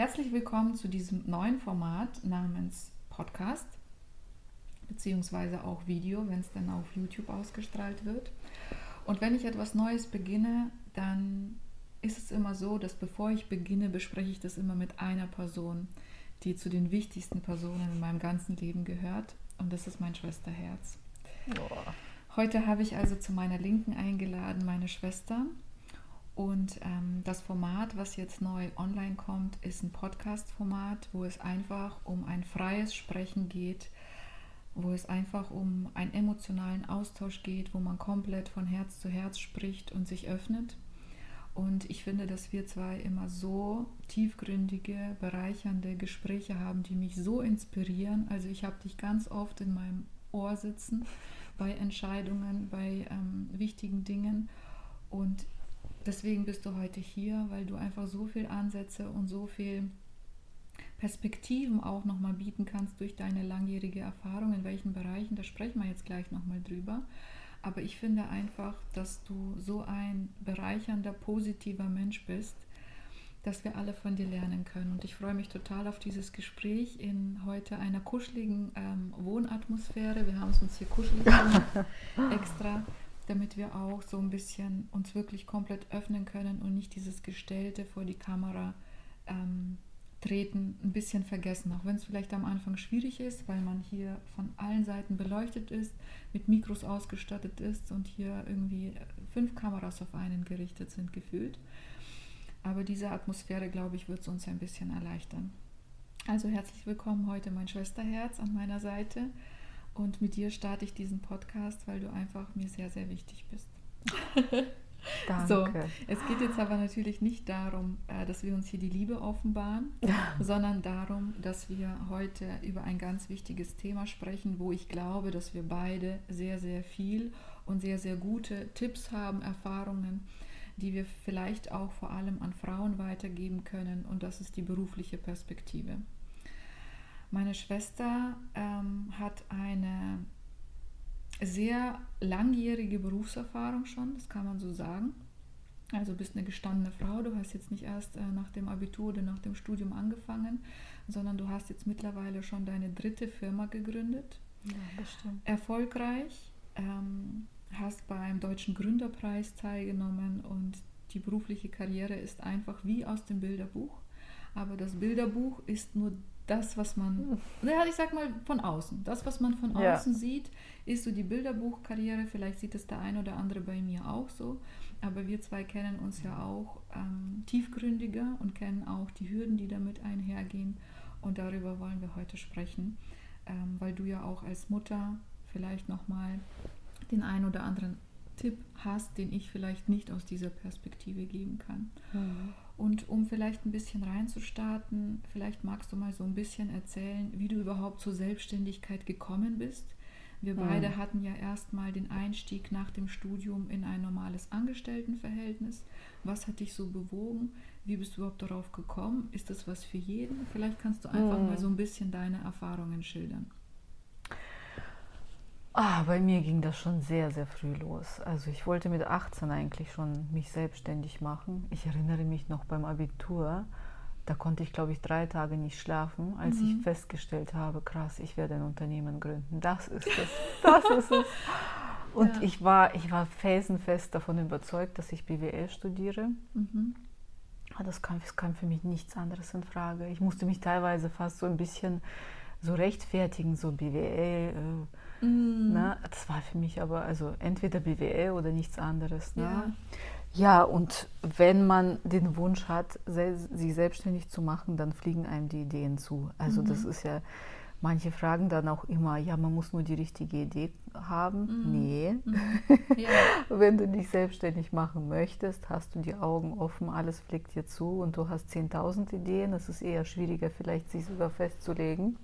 herzlich willkommen zu diesem neuen Format namens Podcast, beziehungsweise auch Video, wenn es dann auf YouTube ausgestrahlt wird. Und wenn ich etwas Neues beginne, dann ist es immer so, dass bevor ich beginne, bespreche ich das immer mit einer Person, die zu den wichtigsten Personen in meinem ganzen Leben gehört. Und das ist mein Schwesterherz. Boah. Heute habe ich also zu meiner Linken eingeladen meine Schwester. Und ähm, das Format, was jetzt neu online kommt, ist ein Podcast-Format, wo es einfach um ein freies Sprechen geht, wo es einfach um einen emotionalen Austausch geht, wo man komplett von Herz zu Herz spricht und sich öffnet. Und ich finde, dass wir zwei immer so tiefgründige, bereichernde Gespräche haben, die mich so inspirieren. Also ich habe dich ganz oft in meinem Ohr sitzen bei Entscheidungen, bei ähm, wichtigen Dingen. Und deswegen bist du heute hier, weil du einfach so viel Ansätze und so viel Perspektiven auch nochmal bieten kannst durch deine langjährige Erfahrung, in welchen Bereichen, da sprechen wir jetzt gleich nochmal drüber. Aber ich finde einfach, dass du so ein bereichernder, positiver Mensch bist, dass wir alle von dir lernen können. Und ich freue mich total auf dieses Gespräch in heute einer kuscheligen ähm, Wohnatmosphäre. Wir haben es uns hier kuschelig gemacht, extra, damit wir auch so ein bisschen uns wirklich komplett öffnen können und nicht dieses Gestellte vor die Kamera ähm, treten ein bisschen vergessen. Auch wenn es vielleicht am Anfang schwierig ist, weil man hier von allen Seiten beleuchtet ist, mit Mikros ausgestattet ist und hier irgendwie fünf Kameras auf einen gerichtet sind gefühlt. Aber diese Atmosphäre, glaube ich, wird es uns ein bisschen erleichtern. Also herzlich willkommen heute mein Schwesterherz an meiner Seite. Und mit dir starte ich diesen Podcast, weil du einfach mir sehr, sehr wichtig bist. Danke. So, es geht jetzt aber natürlich nicht darum, äh, dass wir uns hier die Liebe offenbaren, sondern darum, dass wir heute über ein ganz wichtiges Thema sprechen, wo ich glaube, dass wir beide sehr, sehr viel und sehr, sehr gute Tipps haben, Erfahrungen, die wir vielleicht auch vor allem an Frauen weitergeben können. Und das ist die berufliche Perspektive. Meine Schwester ähm, hat eine sehr langjährige Berufserfahrung schon, das kann man so sagen. Also bist eine gestandene Frau, du hast jetzt nicht erst äh, nach dem Abitur oder nach dem Studium angefangen, sondern du hast jetzt mittlerweile schon deine dritte Firma gegründet. Ja, bestimmt. Erfolgreich. Ähm, hast beim Deutschen Gründerpreis teilgenommen und die berufliche Karriere ist einfach wie aus dem Bilderbuch. Aber das Bilderbuch ist nur das, was man, ja, ich sag mal von außen. Das, was man von außen ja. sieht, ist so die Bilderbuchkarriere. Vielleicht sieht es der ein oder andere bei mir auch so. Aber wir zwei kennen uns ja auch ähm, tiefgründiger und kennen auch die Hürden, die damit einhergehen. Und darüber wollen wir heute sprechen, ähm, weil du ja auch als Mutter vielleicht nochmal den einen oder anderen Tipp hast, den ich vielleicht nicht aus dieser Perspektive geben kann. Mhm. Und um vielleicht ein bisschen reinzustarten, vielleicht magst du mal so ein bisschen erzählen, wie du überhaupt zur Selbstständigkeit gekommen bist. Wir mhm. beide hatten ja erstmal den Einstieg nach dem Studium in ein normales Angestelltenverhältnis. Was hat dich so bewogen? Wie bist du überhaupt darauf gekommen? Ist das was für jeden? Vielleicht kannst du einfach mhm. mal so ein bisschen deine Erfahrungen schildern. Ah, bei mir ging das schon sehr, sehr früh los. Also ich wollte mit 18 eigentlich schon mich selbstständig machen. Ich erinnere mich noch beim Abitur, da konnte ich, glaube ich, drei Tage nicht schlafen, als mhm. ich festgestellt habe, krass, ich werde ein Unternehmen gründen. Das ist es. Das ist es. Und ja. ich, war, ich war felsenfest davon überzeugt, dass ich BWL studiere. Mhm. Das kam, das kam für mich nichts anderes in Frage. Ich musste mich teilweise fast so ein bisschen so rechtfertigen, so BWL. Äh, Mm. Ne? Das war für mich aber also entweder BWL oder nichts anderes. Ne? Ja. ja, und wenn man den Wunsch hat, sich selbstständig zu machen, dann fliegen einem die Ideen zu. Also mhm. das ist ja, manche fragen dann auch immer, ja, man muss nur die richtige Idee haben. Mhm. Nee. Mhm. Ja. wenn du dich selbstständig machen möchtest, hast du die Augen offen, alles fliegt dir zu und du hast 10.000 Ideen. Es ist eher schwieriger, vielleicht sich sogar festzulegen.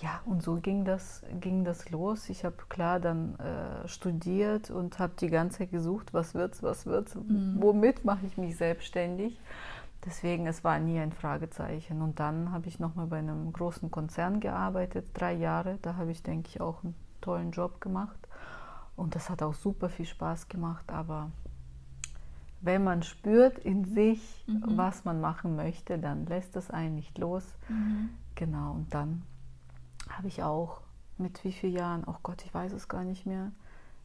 Ja, und so ging das, ging das los. Ich habe klar dann äh, studiert und habe die ganze Zeit gesucht, was wird's, was wird's, mhm. womit mache ich mich selbstständig. Deswegen, es war nie ein Fragezeichen. Und dann habe ich nochmal bei einem großen Konzern gearbeitet, drei Jahre. Da habe ich, denke ich, auch einen tollen Job gemacht. Und das hat auch super viel Spaß gemacht. Aber wenn man spürt in sich, Mhm. was man machen möchte, dann lässt es einen nicht los. Mhm. Genau, und dann habe ich auch mit wie vielen Jahren, oh Gott, ich weiß es gar nicht mehr,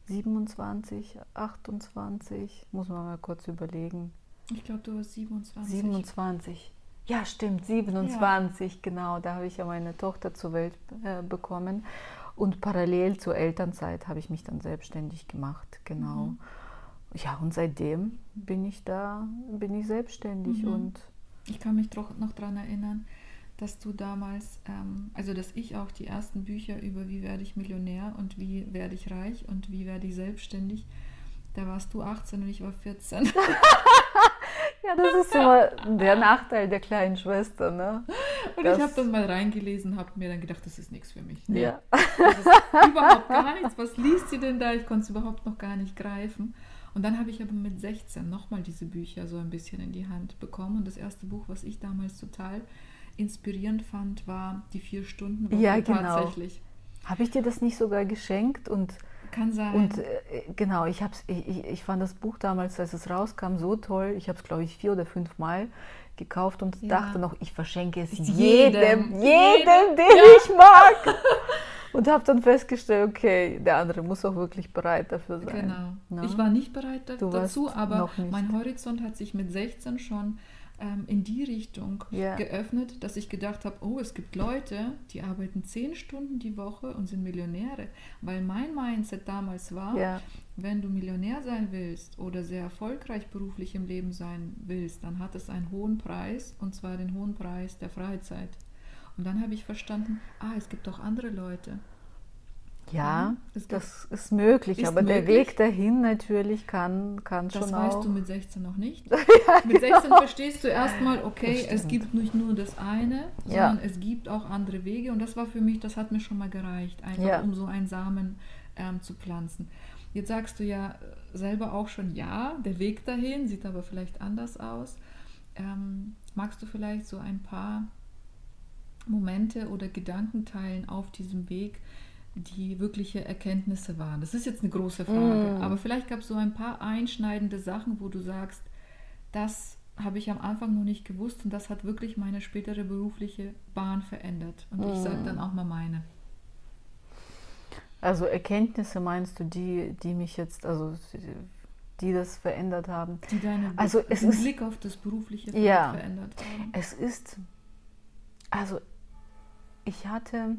27, 28, muss man mal kurz überlegen. Ich glaube, du warst 27. 27. Ja, stimmt, 27, genau. Da habe ich ja meine Tochter zur Welt äh, bekommen. Und parallel zur Elternzeit habe ich mich dann selbstständig gemacht, genau. Mhm. Ja, und seitdem bin ich da, bin ich selbstständig Mhm. und Ich kann mich doch noch daran erinnern, dass du damals, ähm, also dass ich auch die ersten Bücher über wie werde ich Millionär und wie werde ich reich und wie werde ich selbstständig, da warst du 18 und ich war 14. ja, das ist immer der Nachteil der kleinen Schwester, ne? Und Das- ich habe dann mal reingelesen, habe mir dann gedacht, das ist nichts für mich. Nee, Ja. Das ist überhaupt gar nichts. Was liest sie denn da? Ich konnte es überhaupt noch gar nicht greifen. Und dann habe ich aber mit 16 nochmal diese Bücher so ein bisschen in die Hand bekommen. Und das erste Buch, was ich damals total inspirierend fand, war Die vier Stunden Woche Ja, genau. tatsächlich. Habe ich dir das nicht sogar geschenkt und Kann sein. Und äh, genau, ich, hab's, ich, ich, ich fand das Buch damals, als es rauskam, so toll. Ich habe es, glaube ich, vier oder fünf Mal gekauft und Ja. dachte noch, ich verschenke es Jedem. jedem, jedem, Jedem, den ja. ich mag. Und habe dann festgestellt, okay, der andere muss auch wirklich bereit dafür sein. Genau. Ne? Ich war nicht bereit da, dazu, aber mein Horizont hat sich mit 16 schon ähm, in die Richtung Ja. geöffnet, dass ich gedacht habe, oh, es gibt Leute, die arbeiten 10 Stunden die Woche und sind Millionäre. Weil mein Mindset damals war, Ja, wenn du Millionär sein willst oder sehr erfolgreich beruflich im Leben sein willst, dann hat es einen hohen Preis und zwar den hohen Preis der Freizeit. Und dann habe ich verstanden, ah, es gibt auch andere Leute. Ja gibt- das ist möglich, Ist aber der möglich. Weg dahin natürlich kann, kann Das schon weißt auch. du mit 16 noch nicht. mit 16 verstehst du erstmal, okay, Das es gibt nicht nur das eine, Ja. sondern es gibt auch andere Wege. Und das war für mich, das hat mir schon mal gereicht, einfach Ja. um so einen Samen ähm, zu pflanzen. Jetzt sagst du ja äh, selber auch schon, ja, der Weg dahin sieht aber vielleicht anders aus. Ähm, magst du vielleicht so ein paar Momente oder Gedanken teilen auf diesem Weg, die wirkliche Erkenntnisse waren? Das ist jetzt eine große Frage, Mm. aber vielleicht gab es so ein paar einschneidende Sachen, wo du sagst, das habe ich am Anfang noch nicht gewusst und das hat wirklich meine spätere berufliche Bahn verändert. Und ich sage Mm. dann auch mal meine. Also Erkenntnisse meinst du, die, die mich jetzt, also die das verändert haben? Die deine Also es den ist- Blick auf das berufliche Feld Ja. verändert haben. Es ist, also ich hatte,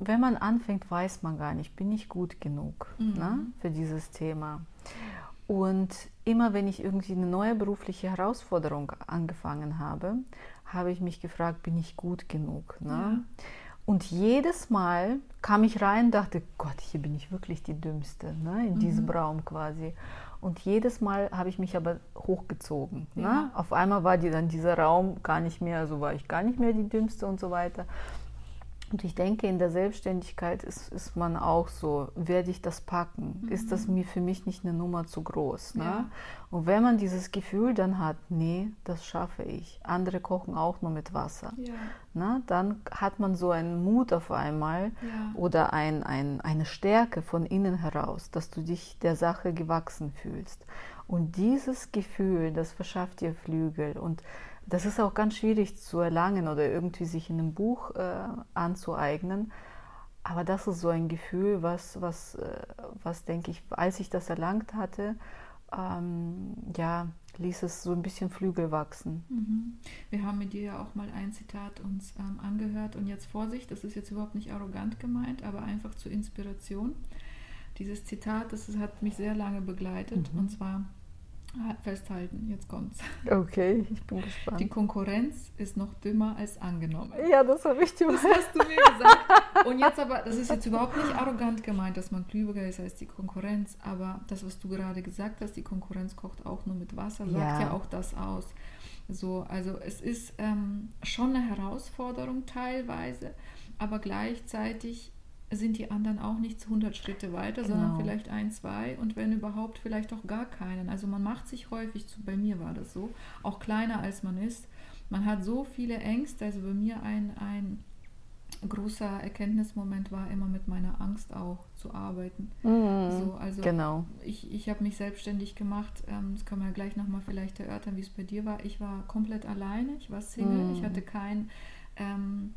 wenn man anfängt, weiß man gar nicht, bin ich gut genug Mhm. ne, für dieses Thema. Und immer wenn ich irgendwie eine neue berufliche Herausforderung angefangen habe, habe ich mich gefragt, bin ich gut genug? Ne? Ja. Und jedes Mal kam ich rein und dachte, Gott, hier bin ich wirklich die Dümmste, ne? in diesem Mhm. Raum quasi. Und jedes Mal habe ich mich aber hochgezogen. Ne? Ja. Auf einmal war die, dann dieser Raum gar nicht mehr, also war ich gar nicht mehr die Dümmste und so weiter. Und ich denke, in der Selbstständigkeit ist, ist man auch so, werde ich das packen? Ist das mir für mich nicht eine Nummer zu groß? Ne? Mhm. Ja. Und wenn man dieses Gefühl dann hat, nee, das schaffe ich. Andere kochen auch nur mit Wasser. Ja, Ne? Dann hat man so einen Mut auf einmal ja. oder ein, ein, eine Stärke von innen heraus, dass du dich der Sache gewachsen fühlst. Und dieses Gefühl, das verschafft dir Flügel. Und das ist auch ganz schwierig zu erlangen oder irgendwie sich in einem Buch äh, anzueignen. Aber das ist so ein Gefühl, was, was, äh, was denke ich, als ich das erlangt hatte, ähm, ja, ließ es so ein bisschen Flügel wachsen. Mhm. Wir haben mit dir ja auch mal ein Zitat uns ähm, angehört und jetzt Vorsicht, das ist jetzt überhaupt nicht arrogant gemeint, aber einfach zur Inspiration. Dieses Zitat, das hat mich sehr lange begleitet Mhm. und zwar festhalten, jetzt kommt's. Okay, ich bin Die gespannt. Konkurrenz ist noch dümmer als angenommen. Ja, das habe ich dir Das hast du mir gesagt. Und jetzt aber, das ist jetzt überhaupt nicht arrogant gemeint, dass man klüger ist als die Konkurrenz, aber das, was du gerade gesagt hast, die Konkurrenz kocht auch nur mit Wasser, sagt Ja. ja, auch das aus. So, also es ist ähm, schon eine Herausforderung teilweise, aber gleichzeitig sind die anderen auch nicht 100 Schritte weiter, sondern Genau. vielleicht ein, zwei und wenn überhaupt vielleicht auch gar keinen. Also man macht sich häufig, zu, bei mir war das so, auch kleiner als man ist. Man hat so viele Ängste, also bei mir ein, ein großer Erkenntnismoment war immer mit meiner Angst auch zu arbeiten. Mhm. So, also Genau. ich, ich habe mich selbstständig gemacht. Ähm, das können wir ja gleich nochmal vielleicht erörtern, wie es bei dir war. Ich war komplett alleine, ich war Single, Mhm. ich hatte keinen ähm,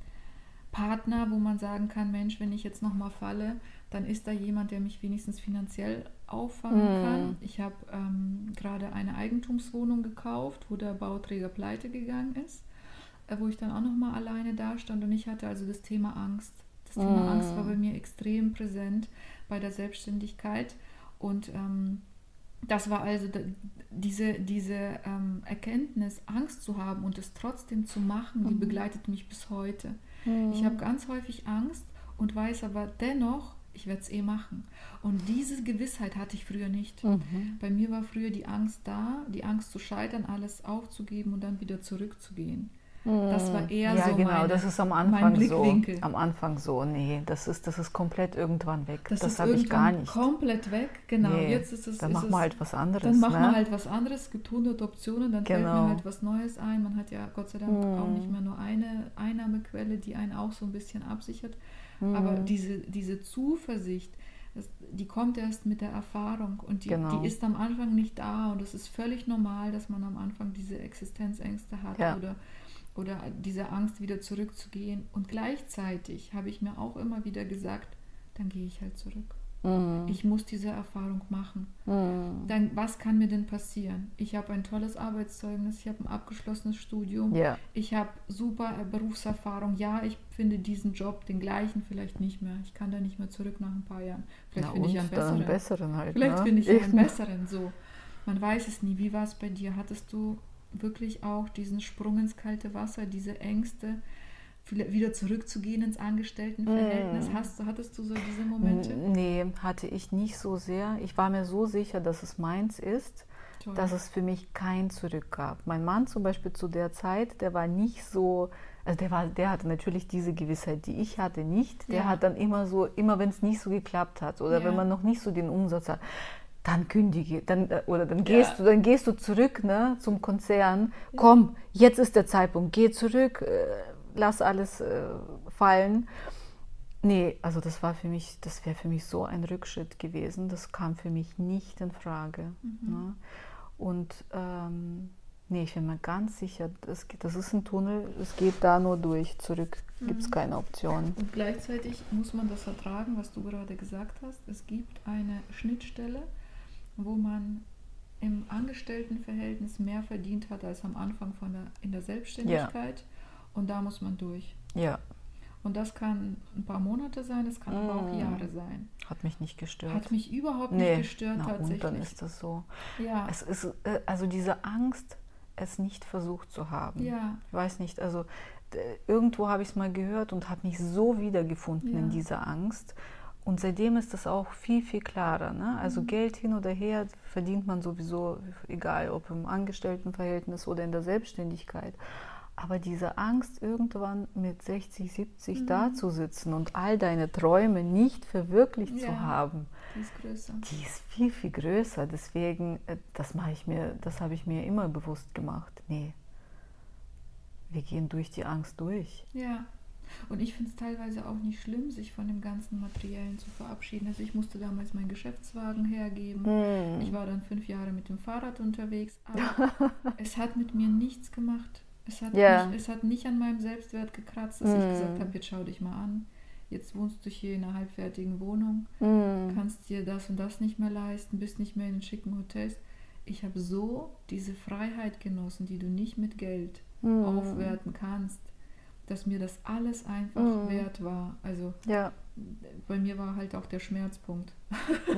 Partner, wo man sagen kann, Mensch, wenn ich jetzt nochmal falle, dann ist da jemand, der mich wenigstens finanziell auffangen Mhm. kann. Ich habe ähm, gerade eine Eigentumswohnung gekauft, wo der Bauträger pleite gegangen ist, äh, wo ich dann auch nochmal alleine da stand und ich hatte also das Thema Angst. Das Thema Mhm. Angst war bei mir extrem präsent bei der Selbstständigkeit und ähm, das war also diese, diese ähm, Erkenntnis, Angst zu haben und es trotzdem zu machen, die Mhm. begleitet mich bis heute. Mhm. Ich habe ganz häufig Angst und weiß aber dennoch, ich werde es eh machen. Und diese Gewissheit hatte ich früher nicht. Mhm. Bei mir war früher die Angst da, die Angst zu scheitern, alles aufzugeben und dann wieder zurückzugehen. Das war eher ja, so genau, meine- das ist am Anfang so. Am Anfang so, nee, das ist, das ist komplett irgendwann weg. Das, ist habe ich gar nicht. komplett weg. Genau, Nee, jetzt ist es. Dann machen wir halt was anderes. Dann machen ne? wir halt was anderes. Es gibt hundert Optionen, dann fällt Genau. mir halt was Neues ein. Man hat ja Gott sei Dank auch Mhm. nicht mehr nur eine Einnahmequelle, die einen auch so ein bisschen absichert. Mhm. Aber diese, diese Zuversicht, das, die kommt erst mit der Erfahrung und die, Genau. die ist am Anfang nicht da und es ist völlig normal, dass man am Anfang diese Existenzängste hat Ja. oder, oder diese Angst wieder zurückzugehen. Und gleichzeitig habe ich mir auch immer wieder gesagt, dann gehe ich halt zurück. Mhm. Ich muss diese Erfahrung machen. Mhm. Dann, was kann mir denn passieren? Ich habe ein tolles Arbeitszeugnis, ich habe ein abgeschlossenes Studium, Ja, ich habe super äh, Berufserfahrung. Ja, ich finde diesen Job, den gleichen, vielleicht nicht mehr. Ich kann da nicht mehr zurück nach ein paar Jahren. Vielleicht finde ich einen dann einen besseren. besseren halt. Vielleicht ne? finde ich ja einen Eben. besseren. So, man weiß es nie. Wie war es bei dir? Hattest du wirklich auch diesen Sprung ins kalte Wasser, diese Ängste, wieder zurückzugehen ins Angestelltenverhältnis? Mm. Hast du, hattest du so diese Momente? Nee, hatte ich nicht so sehr. Ich war mir so sicher, dass es meins ist, Toll. dass es für mich kein Zurück gab. Mein Mann zum Beispiel zu der Zeit, der war nicht so, also der war, der hatte natürlich diese Gewissheit, die ich hatte, nicht. Der Ja. hat dann immer so, immer wenn es nicht so geklappt hat oder Ja. wenn man noch nicht so den Umsatz hat, dann kündige, dann äh, oder dann gehst Ja. du, dann gehst du zurück, ne, zum Konzern. Komm, jetzt ist der Zeitpunkt, geh zurück, äh, lass alles äh, fallen. Nee, also das war für mich, das wäre für mich so ein Rückschritt gewesen. Das kam für mich nicht in Frage. Mhm. Ne? Und ähm, nee, ich bin mir ganz sicher, das, geht- das ist ein Tunnel, es geht da nur durch. Zurück gibt es Mhm. keine Option. Und gleichzeitig muss man das vertragen, was du gerade gesagt hast. Es gibt eine Schnittstelle, wo man im Angestelltenverhältnis mehr verdient hat als am Anfang von der, in der Selbstständigkeit. Und da muss man durch. Ja, Und das kann ein paar Monate sein, das kann aber auch Mm. Jahre sein. hat mich nicht gestört. Hat mich überhaupt nee, nicht gestört na, tatsächlich. Und dann ist das so. ja, Es ist äh, also diese Angst, es nicht versucht zu haben. ja, Ich weiß nicht, also irgendwo habe ich es mal gehört und habe mich so wiedergefunden in Ja. dieser Angst. Und seitdem ist das auch viel, viel klarer. Ne? Also Mhm. Geld hin oder her verdient man sowieso, egal ob im Angestelltenverhältnis oder in der Selbstständigkeit. Aber diese Angst, irgendwann mit 60, 70 Mhm. da zu sitzen und all deine Träume nicht verwirklicht Ja. zu haben, die ist größer. die ist viel, viel größer. Deswegen, äh, das mache ich mir, das habe ich mir immer bewusst gemacht. Nee, wir gehen durch die Angst durch. Ja. Und ich finde es teilweise auch nicht schlimm, sich von dem ganzen Materiellen zu verabschieden. Also ich musste damals meinen Geschäftswagen hergeben. Hm. Ich war dann fünf Jahre mit dem Fahrrad unterwegs, aber es hat mit mir nichts gemacht. Es hat, Ja. nicht, es hat nicht an meinem Selbstwert gekratzt, dass ich Mm. gesagt habe, jetzt schau dich mal an. Jetzt wohnst du hier in einer halbfertigen Wohnung, Hm. kannst dir das und das nicht mehr leisten, bist nicht mehr in den schicken Hotels. Ich habe so diese Freiheit genossen, die du nicht mit Geld Hm. aufwerten kannst, dass mir das alles einfach Mm. wert war. Also Ja, bei mir war halt auch der Schmerzpunkt.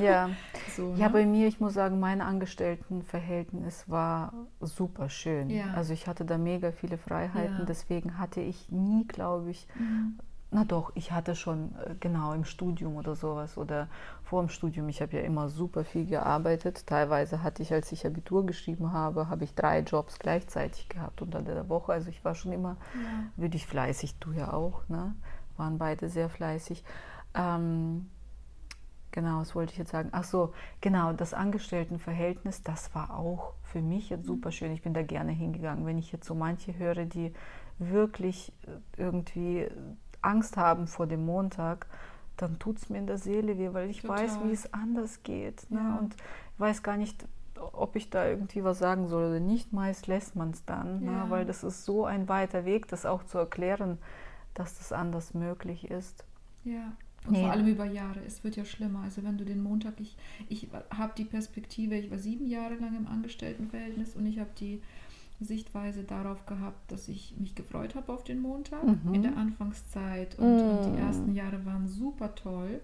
ja. So, Ja, ne? bei mir, ich muss sagen, mein Angestelltenverhältnis war super schön. Ja. Also ich hatte da mega viele Freiheiten, Ja. deswegen hatte ich nie, glaube ich, Mhm. Na doch, ich hatte schon äh, genau im Studium oder sowas oder vor dem Studium, ich habe ja immer super viel gearbeitet. Teilweise hatte ich, als ich Abitur geschrieben habe, habe ich drei Jobs gleichzeitig gehabt unter der Woche. Also ich war schon immer Ja. wirklich fleißig, du ja auch, ne? Waren beide sehr fleißig. Ähm, genau, was wollte ich jetzt sagen? Ach so, genau, das Angestelltenverhältnis, das war auch für mich jetzt super schön. Ich bin da gerne hingegangen. Wenn ich jetzt so manche höre, die wirklich äh, irgendwie Angst haben vor dem Montag, dann tut es mir in der Seele weh, weil ich Total. weiß, wie es anders geht. Ne? Ja. Und ich weiß gar nicht, ob ich da irgendwie was sagen soll oder nicht. Meist lässt man es dann, ne? ja. ne? weil das ist so ein weiter Weg, das auch zu erklären, dass das anders möglich ist. Ja. Und nee. vor allem über Jahre. Es wird ja schlimmer. Also wenn du den Montag, ich, ich habe die Perspektive, ich war sieben Jahre lang im Angestelltenverhältnis und ich habe die Sichtweise darauf gehabt, dass ich mich gefreut habe auf den Montag mhm. in der Anfangszeit. Und, mhm. und, die ersten Jahre waren super toll.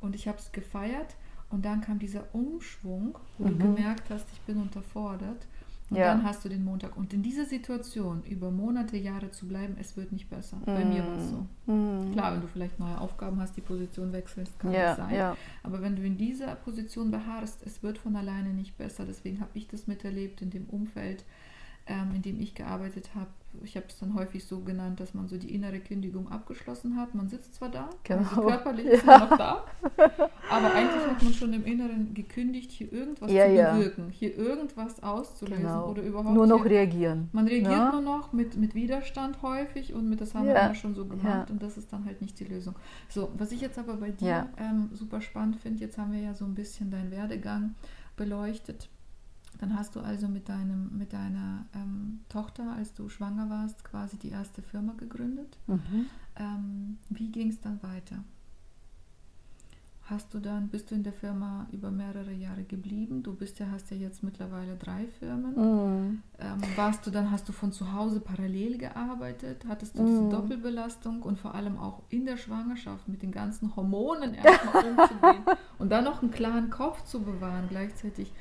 Und ich habe es gefeiert. Und dann kam dieser Umschwung, wo mhm. du gemerkt hast, ich bin unterfordert. Und ja. dann hast du den Montag. Und in dieser Situation über Monate, Jahre zu bleiben, es wird nicht besser. Bei mir war es so. Mm. Klar, wenn du vielleicht neue Aufgaben hast, die Position wechselst, kann ja, das sein. Ja. Aber wenn du in dieser Position beharrst, es wird von alleine nicht besser. Deswegen habe ich das miterlebt in dem Umfeld, ähm, in dem ich gearbeitet habe, ich habe es dann häufig so genannt, dass man so die innere Kündigung abgeschlossen hat. Man sitzt zwar da, genau. also körperlich ja. ist man noch da, aber eigentlich hat man schon im Inneren gekündigt, hier irgendwas ja, zu bewirken, ja. hier irgendwas auszulösen genau. oder überhaupt. Nur noch reagieren. Man reagiert ja. nur noch mit, mit Widerstand häufig und mit das haben wir immer schon so gemacht und das ist dann halt nicht die Lösung. So, was ich jetzt aber bei dir ähm, super spannend finde, jetzt haben wir ja so ein bisschen deinen Werdegang beleuchtet. Dann hast du also mit, deinem, mit deiner ähm, Tochter, als du schwanger warst, quasi die erste Firma gegründet. Mhm. Ähm, wie ging es dann weiter? Hast du dann, bist du in der Firma über mehrere Jahre geblieben? Du bist ja, hast ja jetzt mittlerweile drei Firmen. Mhm. Ähm, warst du dann, hast du von zu Hause parallel gearbeitet? Hattest du diese mhm. Doppelbelastung und vor allem auch in der Schwangerschaft mit den ganzen Hormonen erstmal umzugehen und dann noch einen klaren Kopf zu bewahren gleichzeitig?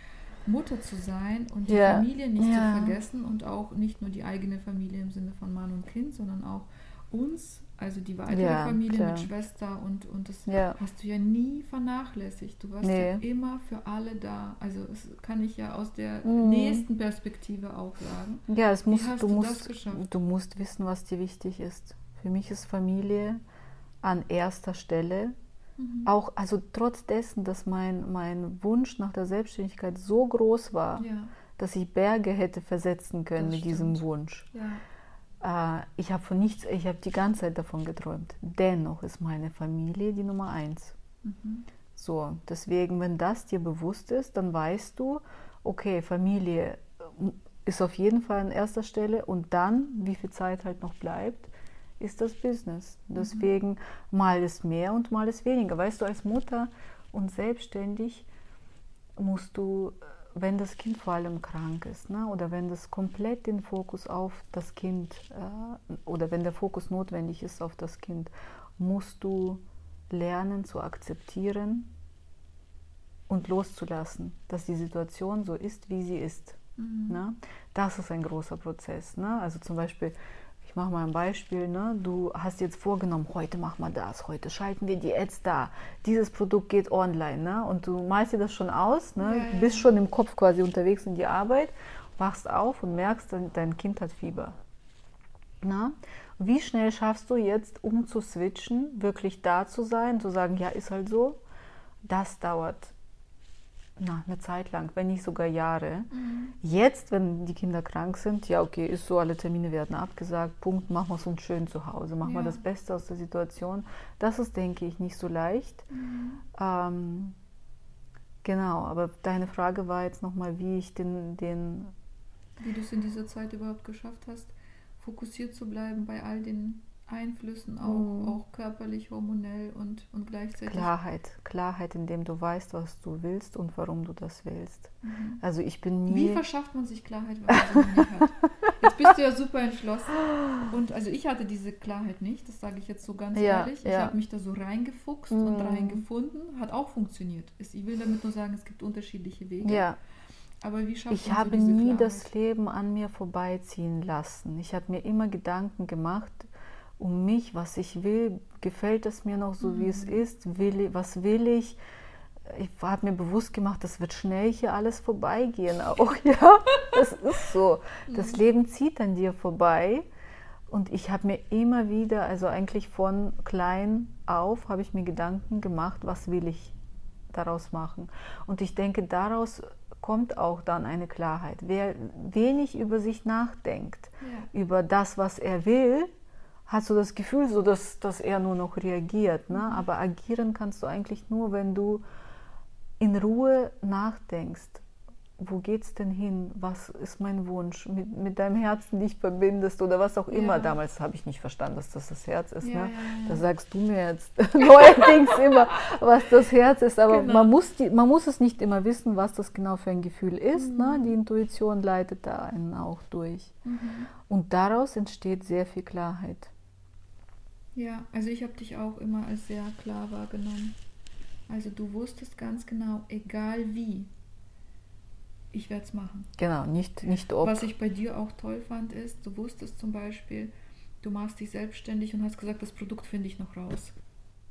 Mutter zu sein und die ja. Familie nicht ja. zu vergessen und auch nicht nur die eigene Familie im Sinne von Mann und Kind, sondern auch uns, also die weitere ja, Familie klar. mit Schwester und, und das hast du ja nie vernachlässigt. Du warst nee. ja immer für alle da. Also das kann ich ja aus der mhm. nächsten Perspektive auch sagen. Ja, es muss, du, musst, du musst wissen, was dir wichtig ist. Für mich ist Familie an erster Stelle Mhm. Auch, also trotz dessen, dass mein, mein Wunsch nach der Selbstständigkeit so groß war, ja. dass ich Berge hätte versetzen können das mit stimmt. diesem Wunsch. Ja. Äh, ich habe von nichts, ich habe die ganze Zeit davon geträumt. Dennoch ist meine Familie die Nummer eins. Mhm. So, deswegen, wenn das dir bewusst ist, dann weißt du, okay, Familie äh, ist auf jeden Fall an erster Stelle und dann, wie viel Zeit halt noch bleibt, ist das Business. Mhm. Deswegen mhm. mal ist mehr und mal ist weniger. Weißt du, als Mutter und selbstständig musst du, wenn das Kind vor allem krank ist ne, oder wenn das komplett den Fokus auf das Kind äh, oder wenn der Fokus notwendig ist auf das Kind, musst du lernen zu akzeptieren und loszulassen, dass die Situation so ist, wie sie ist. Mhm. Ne? Das ist ein großer Prozess. Ne? Also zum Beispiel, ich mache mal ein Beispiel, ne? du hast jetzt vorgenommen, heute machen wir das, heute schalten wir die Ads da, dieses Produkt geht online ne? und du malst dir das schon aus, ne? Ja, ja. bist schon im Kopf quasi unterwegs in die Arbeit, wachst auf und merkst, dein Kind hat Fieber. Na? Wie schnell schaffst du jetzt, um zu switchen, wirklich da zu sein, zu sagen, ja, ist halt so? Das dauert na, eine Zeit lang, wenn nicht sogar Jahre. Mhm. Jetzt, wenn die Kinder krank sind, ja, okay, ist so, alle Termine werden abgesagt, Punkt, machen wir es uns schön zu Hause, machen ja. wir das Beste aus der Situation. Das ist, denke ich, nicht so leicht. Mhm. Ähm, genau, aber deine Frage war jetzt nochmal, wie ich den, den wie du es in dieser Zeit überhaupt geschafft hast, fokussiert zu bleiben bei all den Einflüssen, auch, mhm. auch körperlich, hormonell und, und gleichzeitig. Klarheit, Klarheit, indem du weißt, was du willst und warum du das willst. Mhm. Also ich bin nie. Wie verschafft man sich Klarheit, wenn man sie nicht hat? Jetzt bist du ja super entschlossen. Und also ich hatte diese Klarheit nicht, das sage ich jetzt so ganz ja, ehrlich. Ich ja. habe mich da so reingefuchst mhm. und reingefunden, hat auch funktioniert. Ich will damit nur sagen, es gibt unterschiedliche Wege. Ja. Aber wie schafft ich habe nie Klarheit? das Leben an mir vorbeiziehen lassen. Ich habe mir immer Gedanken gemacht, um mich, was ich will, gefällt es mir noch so, mhm. wie es mhm. ist, will, was will ich. Ich habe mir bewusst gemacht, das wird schnell hier alles vorbeigehen auch, ja, das ist so. Das mhm. Leben zieht an dir vorbei und ich habe mir immer wieder, also eigentlich von klein auf, habe ich mir Gedanken gemacht, was will ich daraus machen. Und ich denke, daraus kommt auch dann eine Klarheit. Wer wenig über sich nachdenkt, ja. über das, was er will, hast du das Gefühl, so dass, dass er nur noch reagiert. Ne? Aber agieren kannst du eigentlich nur, wenn du in Ruhe nachdenkst wo geht's denn hin? Was ist mein Wunsch? Mit, mit deinem Herzen dich verbindest oder was auch immer. Ja. Damals habe ich nicht verstanden, dass das das Herz ist. Ja, ne? ja, da sagst du mir jetzt neuerdings immer, was das Herz ist. Aber genau. man, muss die, man muss es nicht immer wissen, was das genau für ein Gefühl ist. Ne? Mhm. Ne? Die Intuition leitet da einen auch durch. Mhm. Und daraus entsteht sehr viel Klarheit. Ja, also ich habe dich auch immer als sehr klar wahrgenommen. Also du wusstest ganz genau, egal wie, ich werde es machen. Genau, nicht, nicht ob. Was ich bei dir auch toll fand, ist, du wusstest zum Beispiel, du machst dich selbstständig und hast gesagt, das Produkt finde ich noch raus.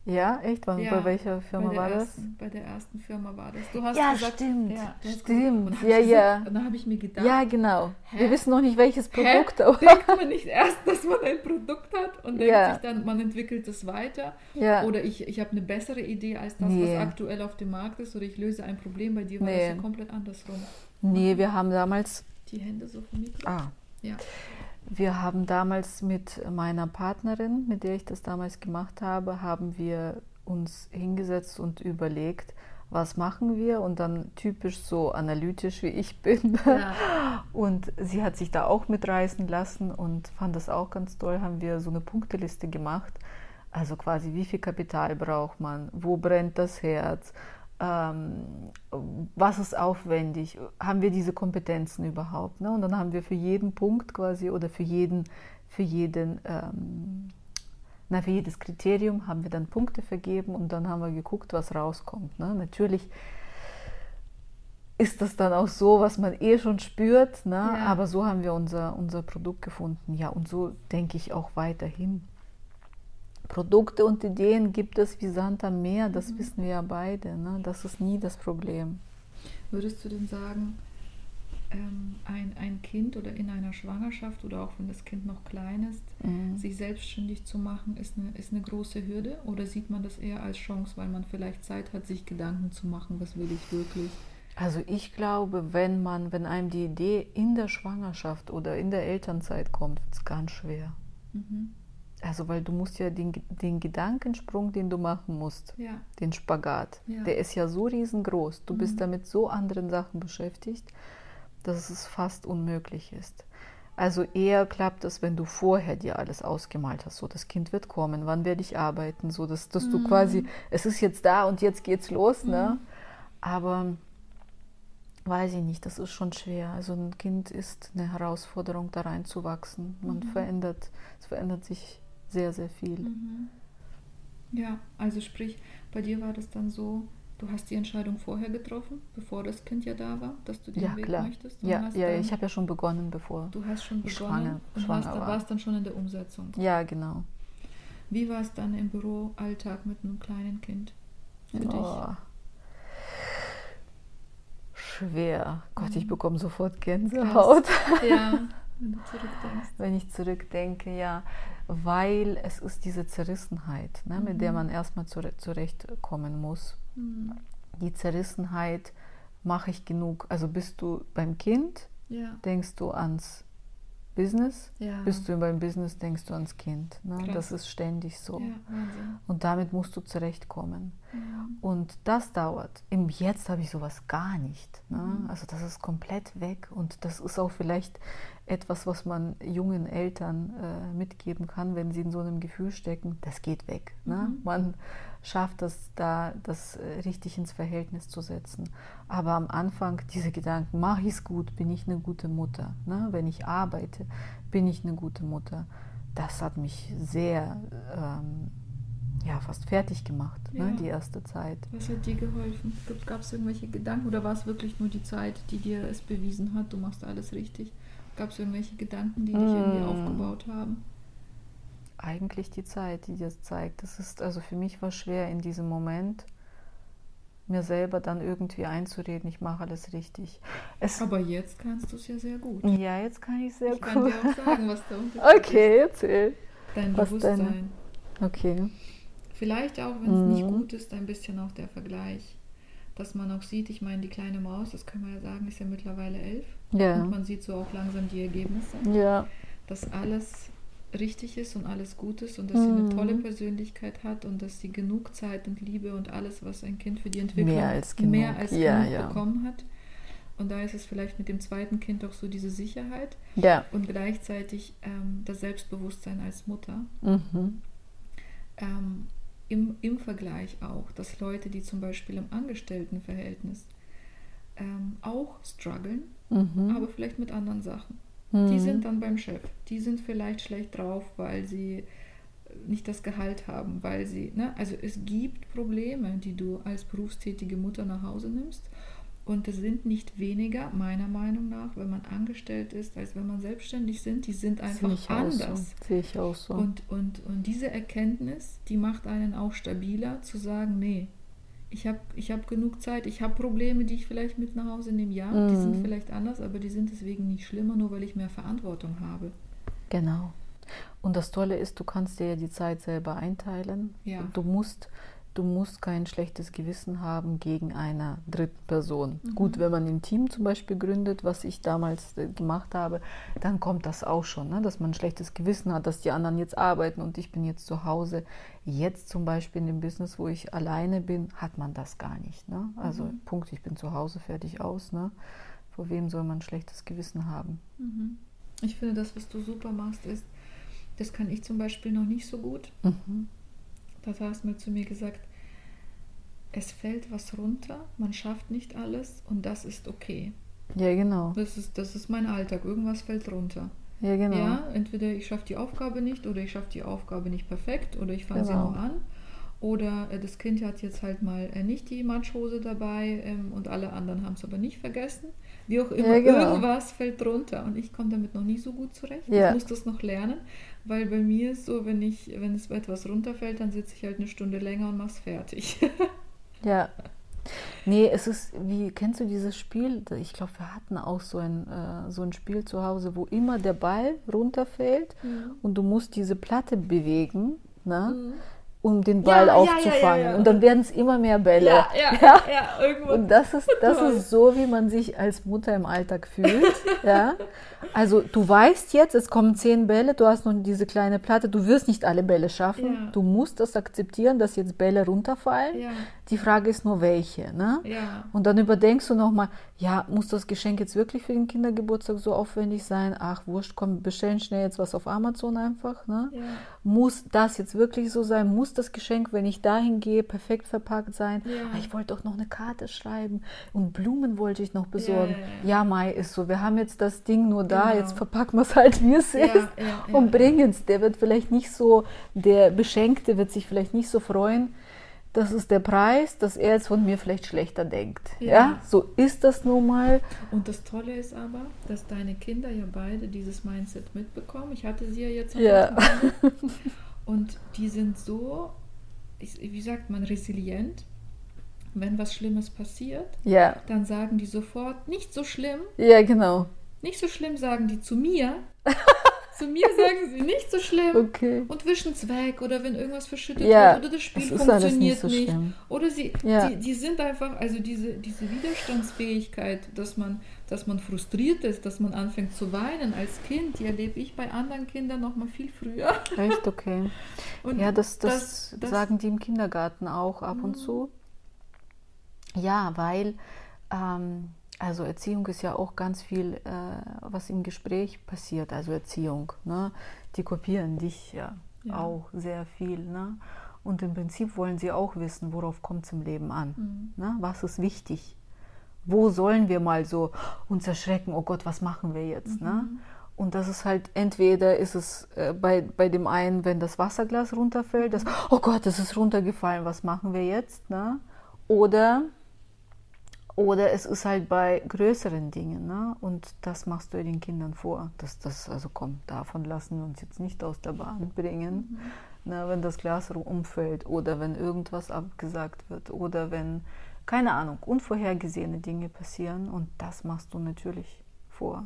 Ja, echt? Wann, ja, bei welcher Firma war ersten, das? Bei der ersten Firma war das. Du hast ja, gesagt, stimmt. Ja, stimmt. Gesagt, ja, ja. Und dann habe ich mir gedacht. Ja, genau. Hä? Wir wissen noch nicht, welches Produkt. Hä? Denkt man nicht erst, dass man ein Produkt hat und denkt ja. sich dann, man entwickelt es weiter. Ja. Oder ich, ich habe eine bessere Idee als das, nee. was aktuell auf dem Markt ist. Oder ich löse ein Problem. Bei dir war nee. das ja komplett andersrum. Nee, wir haben damals. Die Hände so vom Mikro. Ah. Ja. Wir haben damals mit meiner Partnerin, mit der ich das damals gemacht habe, haben wir uns hingesetzt und überlegt, was machen wir und dann typisch so analytisch wie ich bin. Ja. Und sie hat sich da auch mitreißen lassen und fand das auch ganz toll, haben wir so eine Punkteliste gemacht. Also quasi, wie viel Kapital braucht man, wo brennt das Herz, was ist aufwendig, haben wir diese Kompetenzen überhaupt? Ne? Und dann haben wir für jeden Punkt quasi oder für jeden, für jeden, ähm, na, für jedes Kriterium haben wir dann Punkte vergeben und dann haben wir geguckt, was rauskommt. Ne? Natürlich ist das dann auch so, was man eh schon spürt, ne? Ja. aber so haben wir unser, unser Produkt gefunden. Ja, und so denke ich auch weiterhin. Produkte und Ideen gibt es wie Sand am Meer, das mhm. wissen wir ja beide. Ne? Das ist nie das Problem. Würdest du denn sagen, ähm, ein, ein Kind oder in einer Schwangerschaft oder auch wenn das Kind noch klein ist, mhm. sich selbstständig zu machen, ist eine, ist eine große Hürde? Oder sieht man das eher als Chance, weil man vielleicht Zeit hat, sich Gedanken zu machen, was will ich wirklich? Also ich glaube, wenn man, wenn einem die Idee in der Schwangerschaft oder in der Elternzeit kommt, wird es ganz schwer. Mhm. Also, weil du musst ja den, den Gedankensprung, den du machen musst, ja. den Spagat, ja. der ist ja so riesengroß. Du mhm. bist damit so anderen Sachen beschäftigt, dass es fast unmöglich ist. Also eher klappt es, wenn du vorher dir alles ausgemalt hast. So, das Kind wird kommen, wann werde ich arbeiten, so dass, dass mhm. du quasi, es ist jetzt da und jetzt geht's los, ne? mhm. ne? Aber weiß ich nicht, das ist schon schwer. Also ein Kind ist eine Herausforderung, da reinzuwachsen. Man mhm. verändert, es verändert sich sehr, sehr viel. Mhm. Ja, also sprich, bei dir war das dann so, du hast die Entscheidung vorher getroffen, bevor das Kind ja da war, dass du den ja, Weg klar. möchtest? ja, ja ich habe ja schon begonnen, bevor du hast schon begonnen schwanger, und schwanger warst, war. warst dann schon in der Umsetzung. Ja, genau. Wie war es dann im Büroalltag mit einem kleinen Kind für oh. dich? Schwer. Gott, ich mhm. bekomme sofort Gänsehaut. Ja, wenn du zurückdenkst. Wenn ich zurückdenke, ja weil es ist diese Zerrissenheit, ne, mhm. mit der mhm. man erstmal zurechtkommen muss. Mhm. Die Zerrissenheit, mache ich genug? Also bist du beim Kind, ja. denkst du ans Business, ja. bist du beim Business, denkst du ans Kind. Ne? Das ist ständig so. Ja, und damit musst du zurechtkommen. Mhm. Und das dauert. Im Jetzt habe ich sowas gar nicht. Ne? Mhm. Also das ist komplett weg. Und das ist auch vielleicht etwas, was man jungen Eltern äh, mitgeben kann, wenn sie in so einem Gefühl stecken, das geht weg. Ne? Mhm. Man schafft es da, das äh, richtig ins Verhältnis zu setzen. Aber am Anfang diese Gedanken, mache ich es gut, bin ich eine gute Mutter. Ne? Wenn ich arbeite, bin ich eine gute Mutter. Das hat mich sehr, ähm, ja, fast fertig gemacht, ne, ja. ne, die erste Zeit. Was hat dir geholfen? Gab es irgendwelche Gedanken oder war es wirklich nur die Zeit, die dir es bewiesen hat, du machst alles richtig? Gab es irgendwelche Gedanken, die dich mm. irgendwie aufgebaut haben? Eigentlich die Zeit, die das zeigt. Das ist, also für mich war schwer in diesem Moment, mir selber dann irgendwie einzureden, ich mache alles richtig. Es Aber jetzt kannst du es ja sehr gut. Ja, jetzt kann ich sehr ich gut. Ich kann dir auch sagen, was der Unterschied okay, erzähl. Dein was Bewusstsein. Deine? Okay. Vielleicht auch, wenn es mhm. nicht gut ist, ein bisschen auch der Vergleich dass man auch sieht, ich meine, die kleine Maus, das können wir ja sagen, ist ja mittlerweile elf. Ja. Und man sieht so auch langsam die Ergebnisse. Ja. Dass alles richtig ist und alles gut ist und dass sie eine tolle Persönlichkeit hat und dass sie genug Zeit und Liebe und alles, was ein Kind für die Entwicklung Mehr als genug, mehr als ja, genug ja. bekommen hat. Und da ist es vielleicht mit dem zweiten Kind auch so diese Sicherheit Ja. und gleichzeitig ähm, das Selbstbewusstsein als Mutter. Mhm. Ähm, im, Im Vergleich auch, dass Leute, die zum Beispiel im Angestelltenverhältnis ähm, auch strugglen, Mhm. aber vielleicht mit anderen Sachen. Mhm. Die sind dann beim Chef. Die sind vielleicht schlecht drauf, weil sie nicht das Gehalt haben, weil sie, ne, also es gibt Probleme, die du als berufstätige Mutter nach Hause nimmst. Und es sind nicht weniger, meiner Meinung nach, wenn man angestellt ist, als wenn man selbstständig sind. Die sind Sehe einfach auch anders. so. Sehe ich auch so. Und, und, und diese Erkenntnis, die macht einen auch stabiler, zu sagen, nee, ich habe ich hab genug Zeit, ich habe Probleme, die ich vielleicht mit nach Hause nehme. Ja, die sind Mhm. vielleicht anders, aber die sind deswegen nicht schlimmer, nur weil ich mehr Verantwortung habe. Genau. Und das Tolle ist, du kannst dir ja die Zeit selber einteilen. Ja. Du musst, du musst kein schlechtes Gewissen haben gegen eine dritte Person. Gut, wenn man ein Team zum Beispiel gründet, was ich damals äh, gemacht habe, dann kommt das auch schon, ne? dass man ein schlechtes Gewissen hat, dass die anderen jetzt arbeiten und ich bin jetzt zu Hause. Jetzt zum Beispiel in dem Business, wo ich alleine bin, hat man das gar nicht. Ne? Also Punkt, ich bin zu Hause, fertig aus. Ne? Vor wem soll man ein schlechtes Gewissen haben? Ich finde, das, was du super machst, ist, das kann ich zum Beispiel noch nicht so gut. Mhm. Da hast mir zu mir gesagt, es fällt was runter, man schafft nicht alles und das ist okay. Ja, genau. Das ist, das ist mein Alltag, irgendwas fällt runter. Ja, genau. Ja, entweder ich schaffe die Aufgabe nicht oder ich schaffe die Aufgabe nicht perfekt oder ich fange sie Genau. nur an. Oder äh, das Kind hat jetzt halt mal äh, nicht die Matschhose dabei ähm, und alle anderen haben es aber nicht vergessen. Wie auch immer, Ja, genau. irgendwas fällt drunter und ich komme damit noch nie so gut zurecht. Ja. Ich muss das noch lernen, weil bei mir ist so, wenn ich, wenn es etwas runterfällt, dann sitze ich halt eine Stunde länger und mach's fertig. Ja. Nee, es ist, wie, kennst du dieses Spiel? Ich glaube, wir hatten auch so ein, äh, so ein Spiel zu Hause, wo immer der Ball runterfällt und du musst diese Platte bewegen, ne, um den Ball Ja, ja, ja, aufzufangen. ja, ja. Und dann werden es immer mehr Bälle. ja, ja, irgendwo. Und das ist, das Toll. ist so, wie man sich als Mutter im Alltag fühlt. ja? Also du weißt jetzt, es kommen zehn Bälle, du hast noch diese kleine Platte, du wirst nicht alle Bälle schaffen. Ja. Du musst das akzeptieren, dass jetzt Bälle runterfallen. Ja. Die Frage ist nur, welche. Ne? Ja. Und dann überdenkst du nochmal, ja, muss das Geschenk jetzt wirklich für den Kindergeburtstag so aufwendig sein? Ach, wurscht, komm, bestellen schnell jetzt was auf Amazon einfach. Ne? Ja. Muss das jetzt wirklich so sein? Muss das Geschenk, wenn ich dahin gehe, perfekt verpackt sein? Ja. Ich wollte doch noch eine Karte schreiben und Blumen wollte ich noch besorgen. ja, ja. Ja, Mai ist so. Wir haben jetzt das Ding nur da, Genau. jetzt verpacken wir es halt, wie es ist und bringen es. Der wird vielleicht nicht so, der Beschenkte wird sich vielleicht nicht so freuen. Das ist der Preis, dass er jetzt von mir vielleicht schlechter denkt. Ja, so ist das nun mal. Und das Tolle ist aber, dass deine Kinder ja beide dieses Mindset mitbekommen. Ich hatte sie ja jetzt Ja. Und die sind so, wie sagt man, resilient. Wenn was Schlimmes passiert, Ja, dann sagen die sofort, nicht so schlimm, ja, genau. nicht so schlimm, sagen die zu mir. zu mir sagen sie, nicht so schlimm. Okay. Und wischen es weg oder wenn irgendwas verschüttet Ja, wird oder das Spiel alles nicht funktioniert so nicht. Oder sie, Ja. die, die sind einfach, also diese, diese Widerstandsfähigkeit, dass man, dass man frustriert ist, dass man anfängt zu weinen als Kind, die erlebe ich bei anderen Kindern noch mal viel früher. Echt okay. Und Ja, das, das, das- das- sagen die im Kindergarten auch ab und zu. Ja, weil ähm, also Erziehung ist ja auch ganz viel, äh, was im Gespräch passiert. Also Erziehung, ne? die kopieren dich ja, Ja. auch sehr viel. Ne? Und im Prinzip wollen sie auch wissen, worauf kommt es im Leben an. Mhm. Ne? Was ist wichtig? Wo sollen wir mal so uns erschrecken, oh Gott, was machen wir jetzt? Ne? Mhm. Und das ist halt, entweder ist es äh, bei, bei dem einen, wenn das Wasserglas runterfällt, das, oh Gott, es ist runtergefallen, was machen wir jetzt? Ne? Oder, oder es ist halt bei größeren Dingen, ne? und das machst du den Kindern vor. Das, das, also komm, davon lassen wir uns jetzt nicht aus der Bahn bringen. Ne? Wenn das Glas umfällt oder wenn irgendwas abgesagt wird oder wenn, keine Ahnung, unvorhergesehene Dinge passieren und das machst du natürlich vor.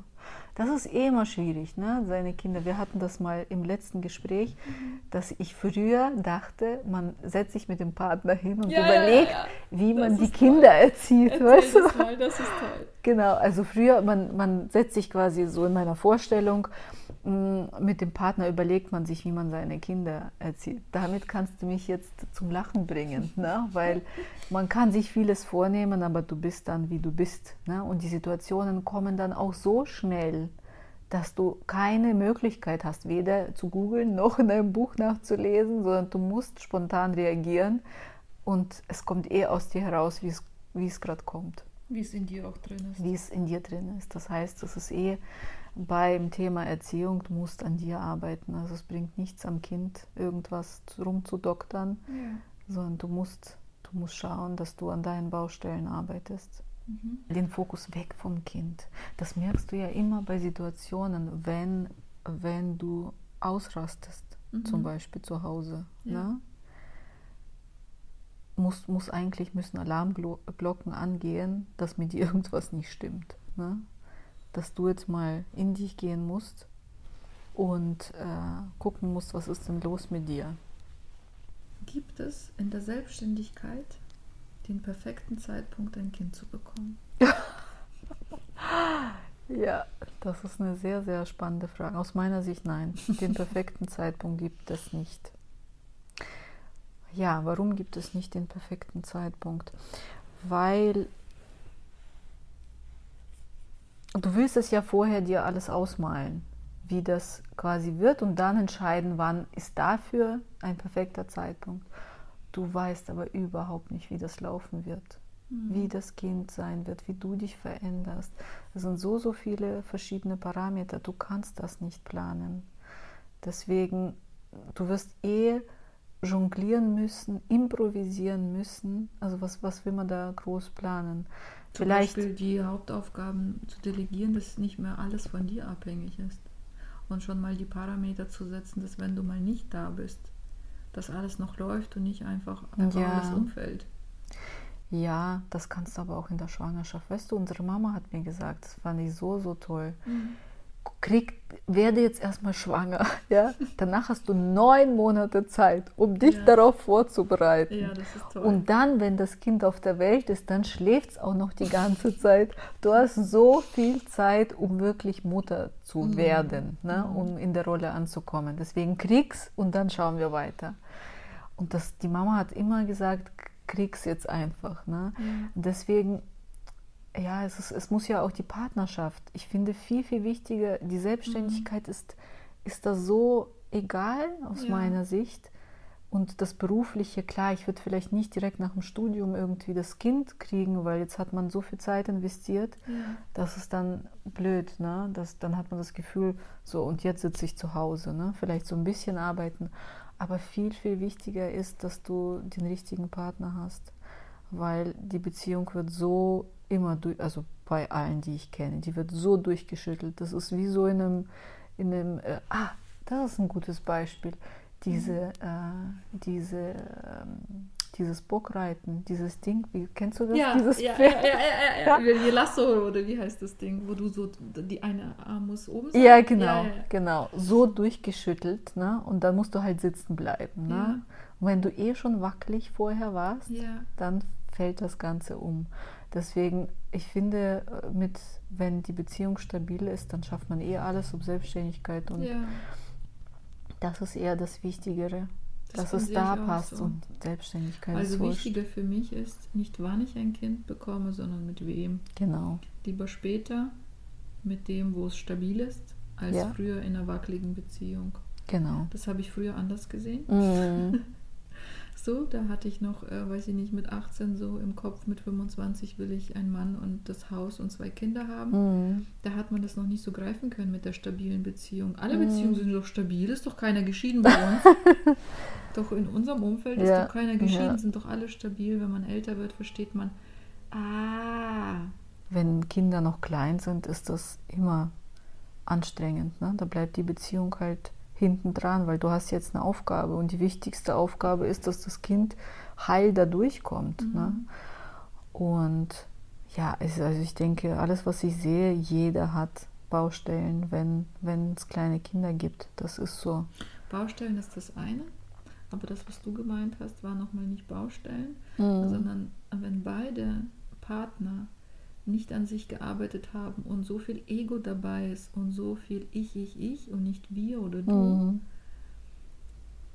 Das ist eh immer schwierig, ne? seine Kinder. Wir hatten das mal im letzten Gespräch, dass ich früher dachte, man setzt sich mit dem Partner hin und Ja, überlegt, ja, ja. wie Das man die ist Kinder erzieht. Erzähl weißt du? das mal, das ist toll. Genau, also früher, man, man setzt sich quasi so in meiner Vorstellung, mit dem Partner überlegt man sich, wie man seine Kinder erzieht. Damit kannst du mich jetzt zum Lachen bringen, ne? weil man kann sich vieles vornehmen, aber du bist dann, wie du bist. Ne? Und die Situationen kommen dann auch so schnell, dass du keine Möglichkeit hast, weder zu googeln noch in einem Buch nachzulesen, sondern du musst spontan reagieren und es kommt eh aus dir heraus, wie es, wie es gerade kommt. Wie es in dir auch drin ist. Wie es in dir drin ist. Das heißt, es ist eh beim Thema Erziehung, du musst an dir arbeiten. Also es bringt nichts am Kind, irgendwas rumzudoktern, ja. sondern du musst, du musst schauen, dass du an deinen Baustellen arbeitest. Mhm. Den Fokus weg vom Kind. Das merkst du ja immer bei Situationen, wenn, wenn du ausrastest, mhm. zum Beispiel zu Hause. Ja. Ne? Muss, muss eigentlich müssen Alarmglocken angehen, dass mit dir irgendwas nicht stimmt. Ne? dass du jetzt mal in dich gehen musst und äh, gucken musst, was ist denn los mit dir. Gibt es in der Selbstständigkeit den perfekten Zeitpunkt, ein Kind zu bekommen? ja, das ist eine sehr, sehr spannende Frage. Aus meiner Sicht nein. Den perfekten Zeitpunkt gibt es nicht. Ja, warum gibt es nicht den perfekten Zeitpunkt? Weil du willst es ja vorher dir alles ausmalen, wie das quasi wird und dann entscheiden, wann ist dafür ein perfekter Zeitpunkt. Du weißt aber überhaupt nicht, wie das laufen wird, mhm. wie das Kind sein wird, wie du dich veränderst. Es sind so, so viele verschiedene Parameter, du kannst das nicht planen. Deswegen, du wirst eh jonglieren müssen, improvisieren müssen. Also was, was will man da groß planen? Zum Vielleicht Beispiel die Hauptaufgaben zu delegieren, dass nicht mehr alles von dir abhängig ist. Und schon mal die Parameter zu setzen, dass wenn du mal nicht da bist, dass alles noch läuft und nicht einfach, einfach ja. alles umfällt. Ja, das kannst du aber auch in der Schwangerschaft. Weißt du, unsere Mama hat mir gesagt, das fand ich so, so toll. Mhm krieg, werde jetzt erstmal schwanger. Ja? Danach hast du neun Monate Zeit, um dich ja. darauf vorzubereiten. Ja, das ist toll. Und dann, wenn das Kind auf der Welt ist, dann schläft es auch noch die ganze Zeit. Du hast so viel Zeit, um wirklich Mutter zu mhm. werden, ne? Mhm. um in der Rolle anzukommen. Deswegen krieg's und dann schauen wir weiter. Und das, die Mama hat immer gesagt, krieg's jetzt einfach. Ne? Mhm. Deswegen ja, es, ist, es muss ja auch die Partnerschaft. Ich finde viel, viel wichtiger, die Selbstständigkeit mhm. ist, ist da so egal aus ja. meiner Sicht. Und das Berufliche, klar, ich würde vielleicht nicht direkt nach dem Studium irgendwie das Kind kriegen, weil jetzt hat man so viel Zeit investiert, ja. das ist dann blöd, ne? Das, dann hat man das Gefühl, so und jetzt sitze ich zu Hause, ne? Vielleicht so ein bisschen arbeiten. Aber viel, viel wichtiger ist, dass du den richtigen Partner hast, weil die Beziehung wird so immer durch, also bei allen, die ich kenne, die wird so durchgeschüttelt. Das ist wie so in einem, in einem äh, ah, das ist ein gutes Beispiel. Diese, mhm. äh, diese, ähm, dieses Bockreiten, dieses Ding, wie kennst du das? Ja, dieses ja, Pferd? ja, ja, ja, ja, ja. Wie Lasso oder wie heißt das Ding, wo du so die eine Arm muss oben sein. Ja, genau, ja. genau, so durchgeschüttelt, ne? Und dann musst du halt sitzen bleiben, ne? Und wenn du eh schon wackelig vorher warst, dann fällt das Ganze um. Deswegen, ich finde, äh, mit, wenn die Beziehung stabil ist, dann schafft man eh alles um Selbstständigkeit und ja. das ist eher das Wichtigere, das dass es da passt so. und Selbstständigkeit also ist Also wichtiger für mich ist nicht, wann ich ein Kind bekomme, sondern mit wem. Genau. Lieber später mit dem, wo es stabil ist, als ja. früher in einer wackeligen Beziehung. Genau. Das habe ich früher anders gesehen. Mhm. so. Da hatte ich noch, äh, weiß ich nicht, mit 18 so im Kopf, mit 25 will ich einen Mann und das Haus und zwei Kinder haben. Mhm. Da hat man das noch nicht so greifen können mit der stabilen Beziehung. Alle mhm. Beziehungen sind doch stabil, ist doch keiner geschieden bei uns. doch in unserem Umfeld ist ja. doch keiner geschieden, ja. sind doch alle stabil. Wenn man älter wird, versteht man, ah. Wenn Kinder noch klein sind, ist das immer anstrengend. Ne? Da bleibt die Beziehung halt hinten dran, weil du hast jetzt eine Aufgabe und die wichtigste Aufgabe ist, dass das Kind heil da durchkommt. Mhm. Ne? Und ja, also ich denke, alles, was ich sehe, jeder hat Baustellen, wenn es kleine Kinder gibt. Das ist so. Baustellen ist das eine, aber das, was du gemeint hast, war nochmal nicht Baustellen, mhm. sondern wenn beide Partner nicht an sich gearbeitet haben und so viel Ego dabei ist und so viel ich, ich, ich und nicht wir oder du, Mhm.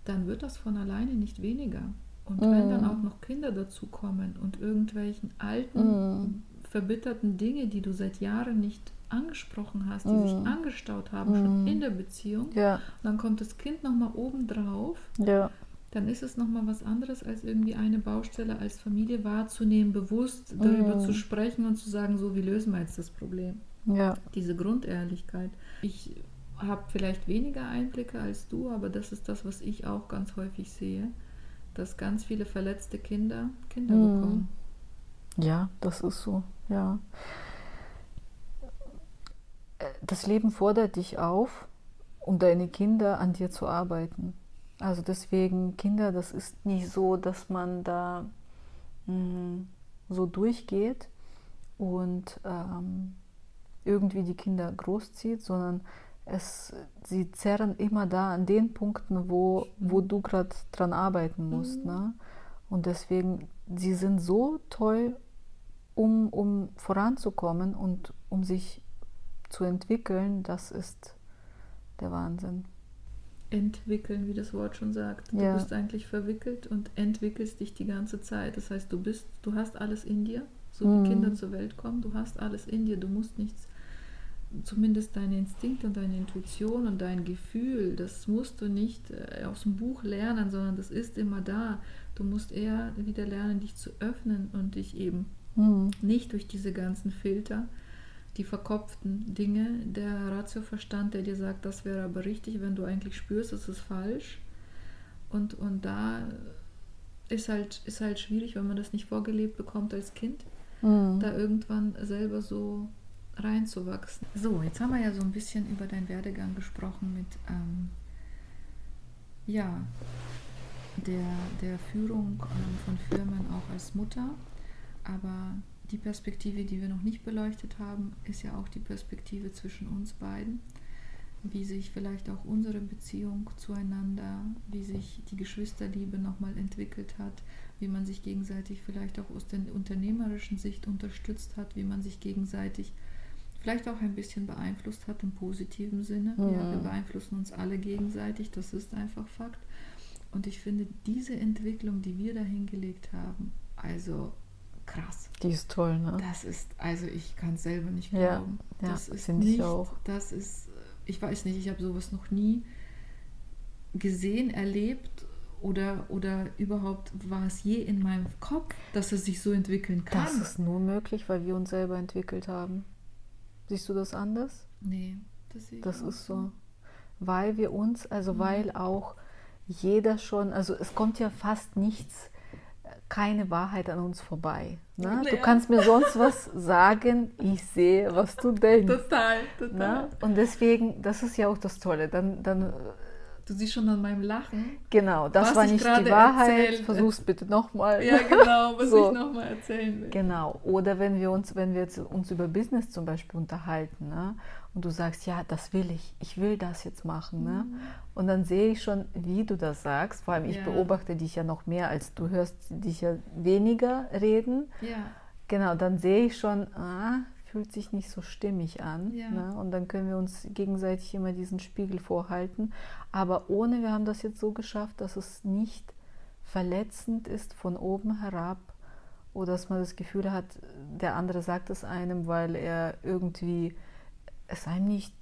dann wird das von alleine nicht weniger. Und Mhm. wenn dann auch noch Kinder dazu kommen und irgendwelchen alten, Mhm. verbitterten Dinge, die du seit Jahren nicht angesprochen hast, die sich Mhm. angestaut haben, schon Mhm. in der Beziehung, Ja, dann kommt das Kind nochmal oben drauf, ja, dann ist es nochmal was anderes, als irgendwie eine Baustelle als Familie wahrzunehmen, bewusst darüber Mhm. zu sprechen und zu sagen, so, wie lösen wir jetzt das Problem? ja. Diese Grundehrlichkeit. Ich habe vielleicht weniger Einblicke als du, aber das ist das, was ich auch ganz häufig sehe, dass ganz viele verletzte Kinder Kinder Mhm. bekommen. Ja, das ist so, ja. Äh, Das Leben fordert dich auf, um deine Kinder an dir zu arbeiten. Also deswegen, Kinder, das ist nicht so, dass man da mh, so durchgeht und ähm, irgendwie die Kinder großzieht, sondern es, sie zerren immer da an den Punkten, wo, wo du gerade dran arbeiten musst. Mhm. Ne? Und deswegen, sie sind so toll, um, um voranzukommen und um sich zu entwickeln, das ist der Wahnsinn. Entwickeln, wie das Wort schon sagt. Du Ja. bist eigentlich verwickelt und entwickelst dich die ganze Zeit. Das heißt, du bist, du hast alles in dir, so wie Mhm. Kinder zur Welt kommen, du hast alles in dir, du musst nichts, zumindest deine Instinkte und deine Intuition und dein Gefühl, das musst du nicht äh, aus dem Buch lernen, sondern das ist immer da. Du musst eher wieder lernen, dich zu öffnen und dich eben Mhm. nicht durch diese ganzen Filter, die verkopften Dinge, der Ratioverstand, der dir sagt, das wäre aber richtig, wenn du eigentlich spürst, es ist falsch. Und, und da ist halt, ist halt schwierig, wenn man das nicht vorgelebt bekommt als Kind, Mhm. da irgendwann selber so reinzuwachsen. So, jetzt haben wir ja so ein bisschen über deinen Werdegang gesprochen mit ähm, ja, der, der Führung ähm, von Firmen auch als Mutter. Aber die Perspektive, die wir noch nicht beleuchtet haben, ist ja auch die Perspektive zwischen uns beiden. Wie sich vielleicht auch unsere Beziehung zueinander, wie sich die Geschwisterliebe nochmal entwickelt hat, wie man sich gegenseitig vielleicht auch aus der unternehmerischen Sicht unterstützt hat, wie man sich gegenseitig vielleicht auch ein bisschen beeinflusst hat im positiven Sinne. Ja, wir Mhm. beeinflussen uns alle gegenseitig, das ist einfach Fakt. Und ich finde diese Entwicklung, die wir da hingelegt haben, also krass. Die ist toll, ne? Das ist, also ich kann es selber nicht Ja, glauben. ja, das ist finde ich nicht, auch. das ist, ich weiß nicht, ich habe sowas noch nie gesehen, erlebt oder, oder überhaupt war es je in meinem Kopf, dass es sich so entwickeln kann. Das ist nur möglich, weil wir uns selber entwickelt haben. Siehst du das anders? nee, das, sehe ich Das ist so. Weil wir uns, also weil auch jeder schon, also es kommt ja fast nichts, keine Wahrheit an uns vorbei. Ne? Du Ja. kannst mir sonst was sagen, ich sehe, was du denkst. Total, total. Ne? Und deswegen, das ist ja auch das Tolle. Dann, dann Du siehst schon an meinem Lachen. genau, das war ich nicht die Wahrheit. erzählt- Versuch's bitte nochmal. Ja, genau, was So. ich nochmal erzählen will. Genau. Oder wenn wir uns, wenn wir jetzt uns über Business zum Beispiel unterhalten, ne? Und du sagst, ja, das will ich, ich will das jetzt machen, ne? Und dann sehe ich schon, wie du das sagst. Vor allem, ich Ja. beobachte dich ja noch mehr, als du hörst dich ja weniger reden. Ja, Genau, dann sehe ich schon, ah, fühlt sich nicht so stimmig an. Ja. Ne? Und dann können wir uns gegenseitig immer diesen Spiegel vorhalten. Aber ohne, wir haben das jetzt so geschafft, dass es nicht verletzend ist von oben herab oder dass man das Gefühl hat, der andere sagt es einem, weil er irgendwie es einem nicht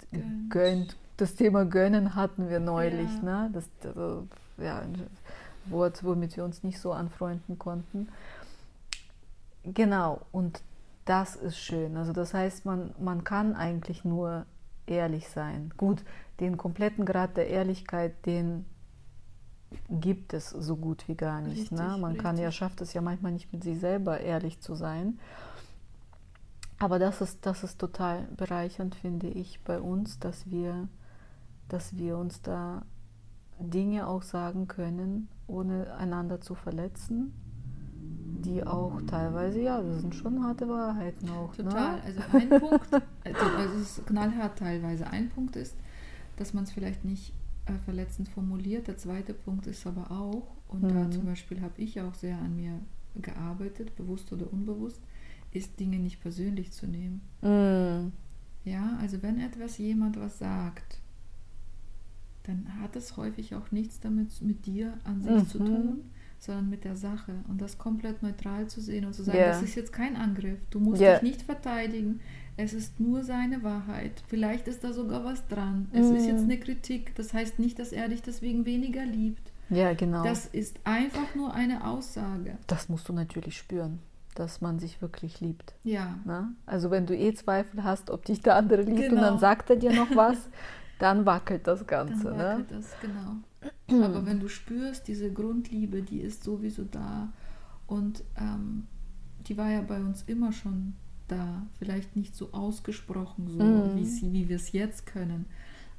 Gönnt. Das Thema gönnen hatten wir neulich, Ja. ne? Das also, ja, ein Wort, womit wir uns nicht so anfreunden konnten. Genau, und das ist schön. Also das heißt, man, man kann eigentlich nur ehrlich sein. Gut, den kompletten Grad der Ehrlichkeit, den gibt es so gut wie gar nicht. ne? Richtig, Man kann ja, richtig. schafft es ja manchmal nicht mit sich selber ehrlich zu sein. Aber das ist, das ist total bereichernd, finde ich, bei uns, dass wir, dass wir uns da Dinge auch sagen können, ohne einander zu verletzen, die auch teilweise, ja, das sind schon harte Wahrheiten auch. total. Ne? Also ein Punkt, also es ist knallhart teilweise. Ein Punkt ist, dass man es vielleicht nicht äh, verletzend formuliert. Der zweite Punkt ist aber auch, und da Mhm. zum Beispiel habe ich auch sehr an mir gearbeitet, bewusst oder unbewusst, ist Dinge nicht persönlich zu nehmen. Mm. Ja, also wenn etwas jemand was sagt, dann hat es häufig auch nichts damit mit dir an sich Mhm. zu tun, sondern mit der Sache. Und das komplett neutral zu sehen und zu sagen, Ja. das ist jetzt kein Angriff. Du musst Ja. dich nicht verteidigen. Es ist nur seine Wahrheit. Vielleicht ist da sogar was dran. Es ist Mhm. jetzt eine Kritik. Das heißt nicht, dass er dich deswegen weniger liebt. Ja, genau. Das ist einfach nur eine Aussage. das musst du natürlich spüren, dass man sich wirklich liebt. Ja. Ne? Also wenn du eh Zweifel hast, ob dich der andere liebt und Genau. dann sagt er dir noch was, dann wackelt das Dann Ganze. Ne? wackelt das, genau. Aber wenn du spürst, diese Grundliebe, die ist sowieso da. Und ähm, die war ja bei uns immer schon da. Vielleicht nicht so ausgesprochen, so Mhm. wie, sie, wie wir es jetzt können.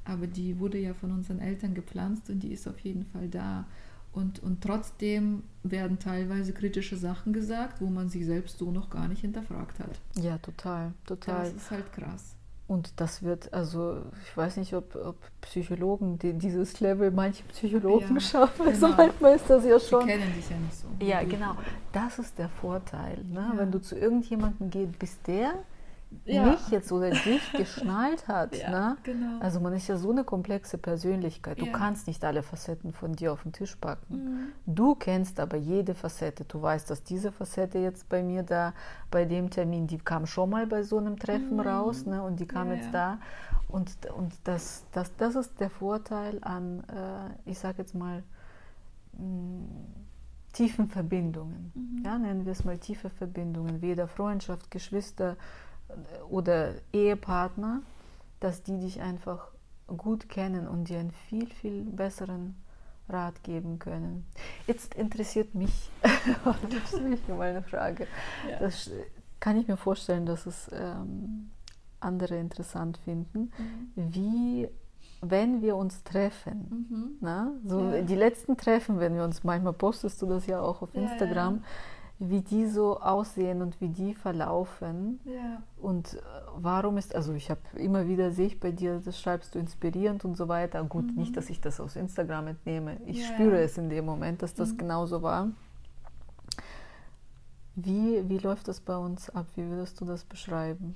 Aber die wurde ja von unseren Eltern gepflanzt und die ist auf jeden Fall da. Und, und trotzdem werden teilweise kritische Sachen gesagt, wo man sich selbst so noch gar nicht hinterfragt hat. Ja, total, total. Das ist halt krass. Und das wird, also ich weiß nicht, ob, ob Psychologen die, dieses Level, manche Psychologen Ja, schaffen. Also genau. manchmal ist das ja Die schon. kennen dich ja nicht so. Ja, genau. Das ist der Vorteil. Ne? Ja. Wenn du zu irgendjemandem gehst, bis der Ja. mich jetzt oder dich geschnallt hat. Ja, ne? genau. Also man ist ja so eine komplexe Persönlichkeit. Du Ja. kannst nicht alle Facetten von dir auf den Tisch packen. Mhm. Du kennst aber jede Facette. Du weißt, dass diese Facette jetzt bei mir da, bei dem Termin, die kam schon mal bei so einem Treffen Mhm. raus ne? und die kam jetzt da. Und, und das, das, das ist der Vorteil an, äh, ich sage jetzt mal, mh, tiefen Verbindungen. Mhm. Ja, nennen wir es mal tiefe Verbindungen, weder Freundschaft, Geschwister oder Ehepartner, dass die dich einfach gut kennen und dir einen viel, viel besseren Rat geben können. Jetzt interessiert mich, das ist mich mal eine Frage. Ja. Das kann ich mir vorstellen, dass es ähm, andere interessant finden. Mhm. Wie, wenn wir uns treffen, Mhm. na, so Ja. die letzten Treffen, wenn wir uns, manchmal postest du das ja auch auf Ja, ja, Instagram, wie die so aussehen und wie die verlaufen. Ja. Und äh, warum ist, also ich habe immer wieder, sehe ich bei dir, das schreibst du inspirierend und so weiter. Gut, Mhm. nicht, dass ich das aus Instagram entnehme. Ich Ja, spüre es in dem Moment, dass das Mhm. genauso war. Wie, wie läuft das bei uns ab? Wie würdest du das beschreiben?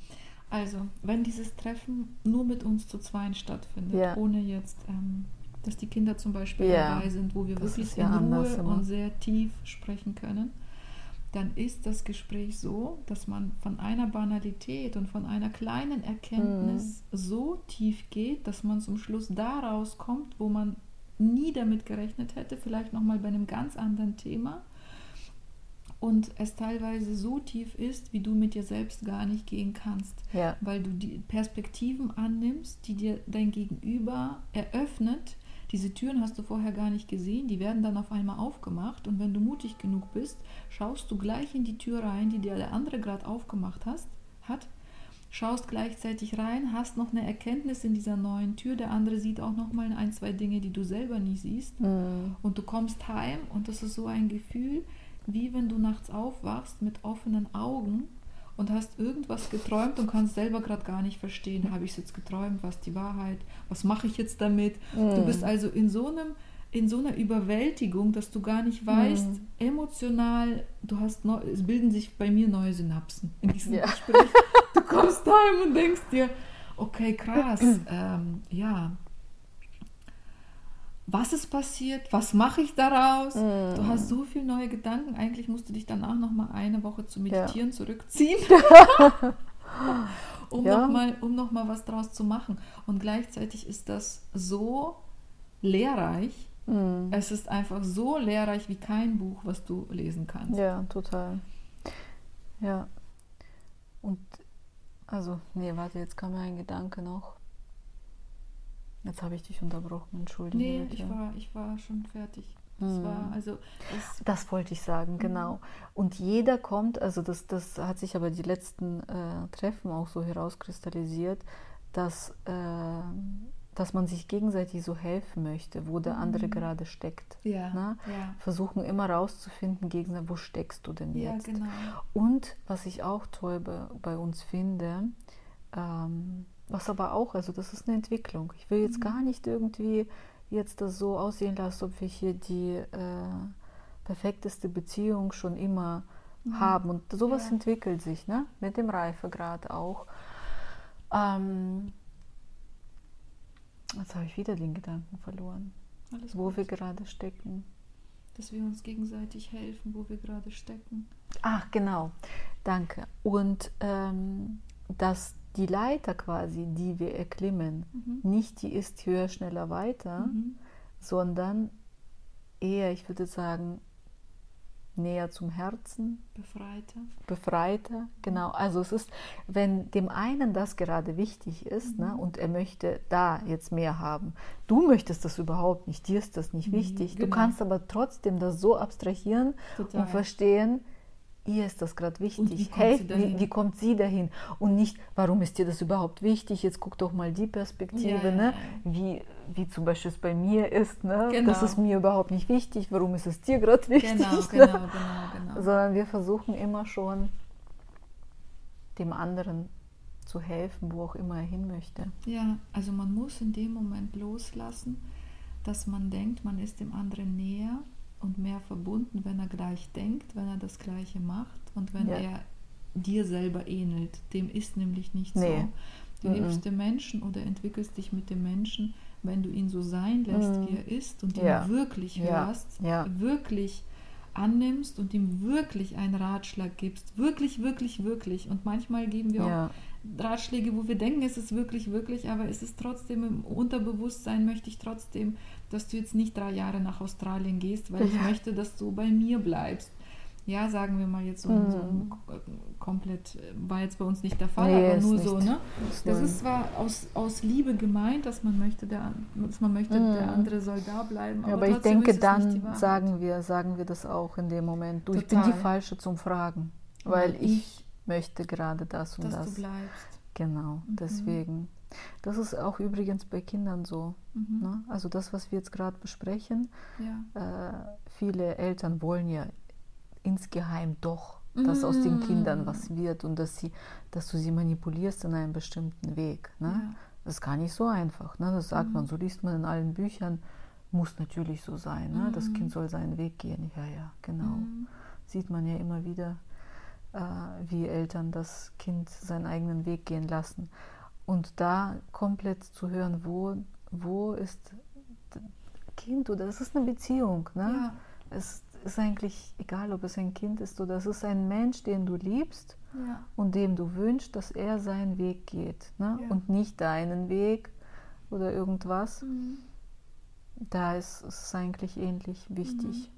Also, wenn dieses Treffen nur mit uns zu zweien stattfindet, Ja. ohne jetzt, ähm, dass die Kinder zum Beispiel dabei sind, wo wir das wirklich in Ruhe und sehr tief sprechen können, dann ist das Gespräch so, dass man von einer Banalität und von einer kleinen Erkenntnis Mhm. so tief geht, dass man zum Schluss da rauskommt, wo man nie damit gerechnet hätte, vielleicht nochmal bei einem ganz anderen Thema. Und es teilweise so tief ist, wie du mit dir selbst gar nicht gehen kannst Ja, weil du die Perspektiven annimmst, die dir dein Gegenüber eröffnet. Diese Türen hast du vorher gar nicht gesehen, die werden dann auf einmal aufgemacht und wenn du mutig genug bist, schaust du gleich in die Tür rein, die dir der andere gerade aufgemacht hast, hat, schaust gleichzeitig rein, hast noch eine Erkenntnis in dieser neuen Tür, der andere sieht auch noch mal ein, zwei Dinge, die du selber nicht siehst Mhm. und du kommst heim und das ist so ein Gefühl, wie wenn du nachts aufwachst mit offenen Augen und hast irgendwas geträumt und kannst selber gerade gar nicht verstehen, habe ich es jetzt geträumt, was ist die Wahrheit, was mache ich jetzt damit? Du Mhm. bist also in so einem in so einer Überwältigung, dass du gar nicht weißt, Mhm. emotional, du hast neu, es bilden sich bei mir neue Synapsen in diesem Ja. Gespräch. Du kommst heim und denkst dir, okay, krass, ähm, ja, was ist passiert, was mache ich daraus? Mhm. Du hast so viele neue Gedanken, eigentlich musst du dich danach noch mal eine Woche zu meditieren zurückziehen, um Ja. noch mal, um noch mal was draus zu machen. Und gleichzeitig ist das so lehrreich. Mhm. Es ist einfach so lehrreich wie kein Buch, was du lesen kannst. Ja, total. Ja. Und also, nee, warte, jetzt kam mir ein Gedanke noch. Jetzt habe ich dich unterbrochen, entschuldige Nee, bitte. ich war, ich war schon fertig. Das Hm. war, also, das, wollte ich sagen, genau. Und jeder kommt, also das, das hat sich aber die letzten äh, Treffen auch so herauskristallisiert, dass, äh, dass man sich gegenseitig so helfen möchte, wo der andere Mhm. gerade steckt. ja, Ne? ja, Versuchen immer rauszufinden, gegenseitig, wo steckst du denn ja, jetzt? genau. Und was ich auch toll bei, bei uns finde, ähm, was aber auch, also das ist eine Entwicklung. Ich will jetzt Mhm. gar nicht irgendwie jetzt das so aussehen lassen, ob wir hier die äh, perfekteste Beziehung schon immer mhm. haben. Und sowas ja. entwickelt sich, ne? mit dem Reifegrad auch. Ähm, jetzt habe ich wieder den Gedanken verloren, Alles wo gut. wir gerade stecken. Dass wir uns gegenseitig helfen, wo wir gerade stecken. Ach, genau. Danke. Und ähm, dass die Leiter quasi, die wir erklimmen, mhm. nicht die ist höher, schneller, weiter, mhm. sondern eher, ich würde sagen, näher zum Herzen. Befreiter. Befreiter, genau. Also es ist, wenn dem einen das gerade wichtig ist ne, mhm. ne, und er möchte da jetzt mehr haben, du möchtest das überhaupt nicht, dir ist das nicht mhm, wichtig. Genau. Du kannst aber trotzdem das so abstrahieren Total. und verstehen, ihr ist das gerade wichtig. Wie kommt, hey, wie, wie, kommt sie dahin? Und nicht, warum ist dir das überhaupt wichtig? Jetzt guck doch mal die Perspektive, ja, ne? wie, wie zum Beispiel es bei mir ist. Ne? Genau. Das ist mir überhaupt nicht wichtig. Warum ist es dir gerade wichtig? Genau, ne? genau, genau, genau. Sondern wir versuchen immer schon, dem anderen zu helfen, wo auch immer er hin möchte. Ja, also man muss in dem Moment loslassen, dass man denkt, man ist dem anderen näher und mehr verbunden, wenn er gleich denkt, wenn er das Gleiche macht und wenn ja. er dir selber ähnelt. Dem ist nämlich nicht nee. so. Du liebst den Menschen oder entwickelst dich mit dem Menschen, wenn du ihn so sein lässt, mm. wie er ist und ja. ihn wirklich hörst, ja. wirklich annimmst und ihm wirklich einen Ratschlag gibst. Wirklich, wirklich, wirklich. Und manchmal geben wir auch Ratschläge, wo wir denken, es ist wirklich, wirklich, aber es ist trotzdem im Unterbewusstsein, möchte ich trotzdem dass du jetzt nicht drei Jahre nach Australien gehst, weil ich möchte, dass du bei mir bleibst. Ja, sagen wir mal jetzt so, mhm. so komplett, war jetzt bei uns nicht der Fall, nee, aber nur so, ne? Das ist zwar aus, aus Liebe gemeint, dass man möchte, der, dass man möchte, mhm. der andere soll da bleiben. Aber, aber ich denke, dann sagen wir, sagen wir das auch in dem Moment. Du, Total. ich bin die Falsche zum Fragen, weil ich, ich, möchte gerade das und dass das. Dass du bleibst. Genau, mhm. deswegen. Das ist auch übrigens bei Kindern so. Mhm. Ne? Also das, was wir jetzt gerade besprechen, ja. äh, viele Eltern wollen ja insgeheim doch, dass mhm. aus den Kindern mhm. was wird und dass, sie, dass du sie manipulierst in einem bestimmten Weg. Ne? Ja. Das ist gar nicht so einfach. Ne? Das sagt mhm. man, so liest man in allen Büchern, muss natürlich so sein. Ne? Das mhm. Kind soll seinen Weg gehen. Ja, ja, genau. Mhm. Sieht man ja immer wieder, äh, wie Eltern das Kind seinen eigenen Weg gehen lassen. Und da komplett zu hören, wo, wo ist Kind oder es ist eine Beziehung. Ne? Ja. Es ist eigentlich egal, ob es ein Kind ist oder es ist ein Mensch, den du liebst ja. und dem du wünschst, dass er seinen Weg geht ne? Ja. und nicht deinen Weg oder irgendwas. Mhm. Da ist es eigentlich ähnlich wichtig. Mhm.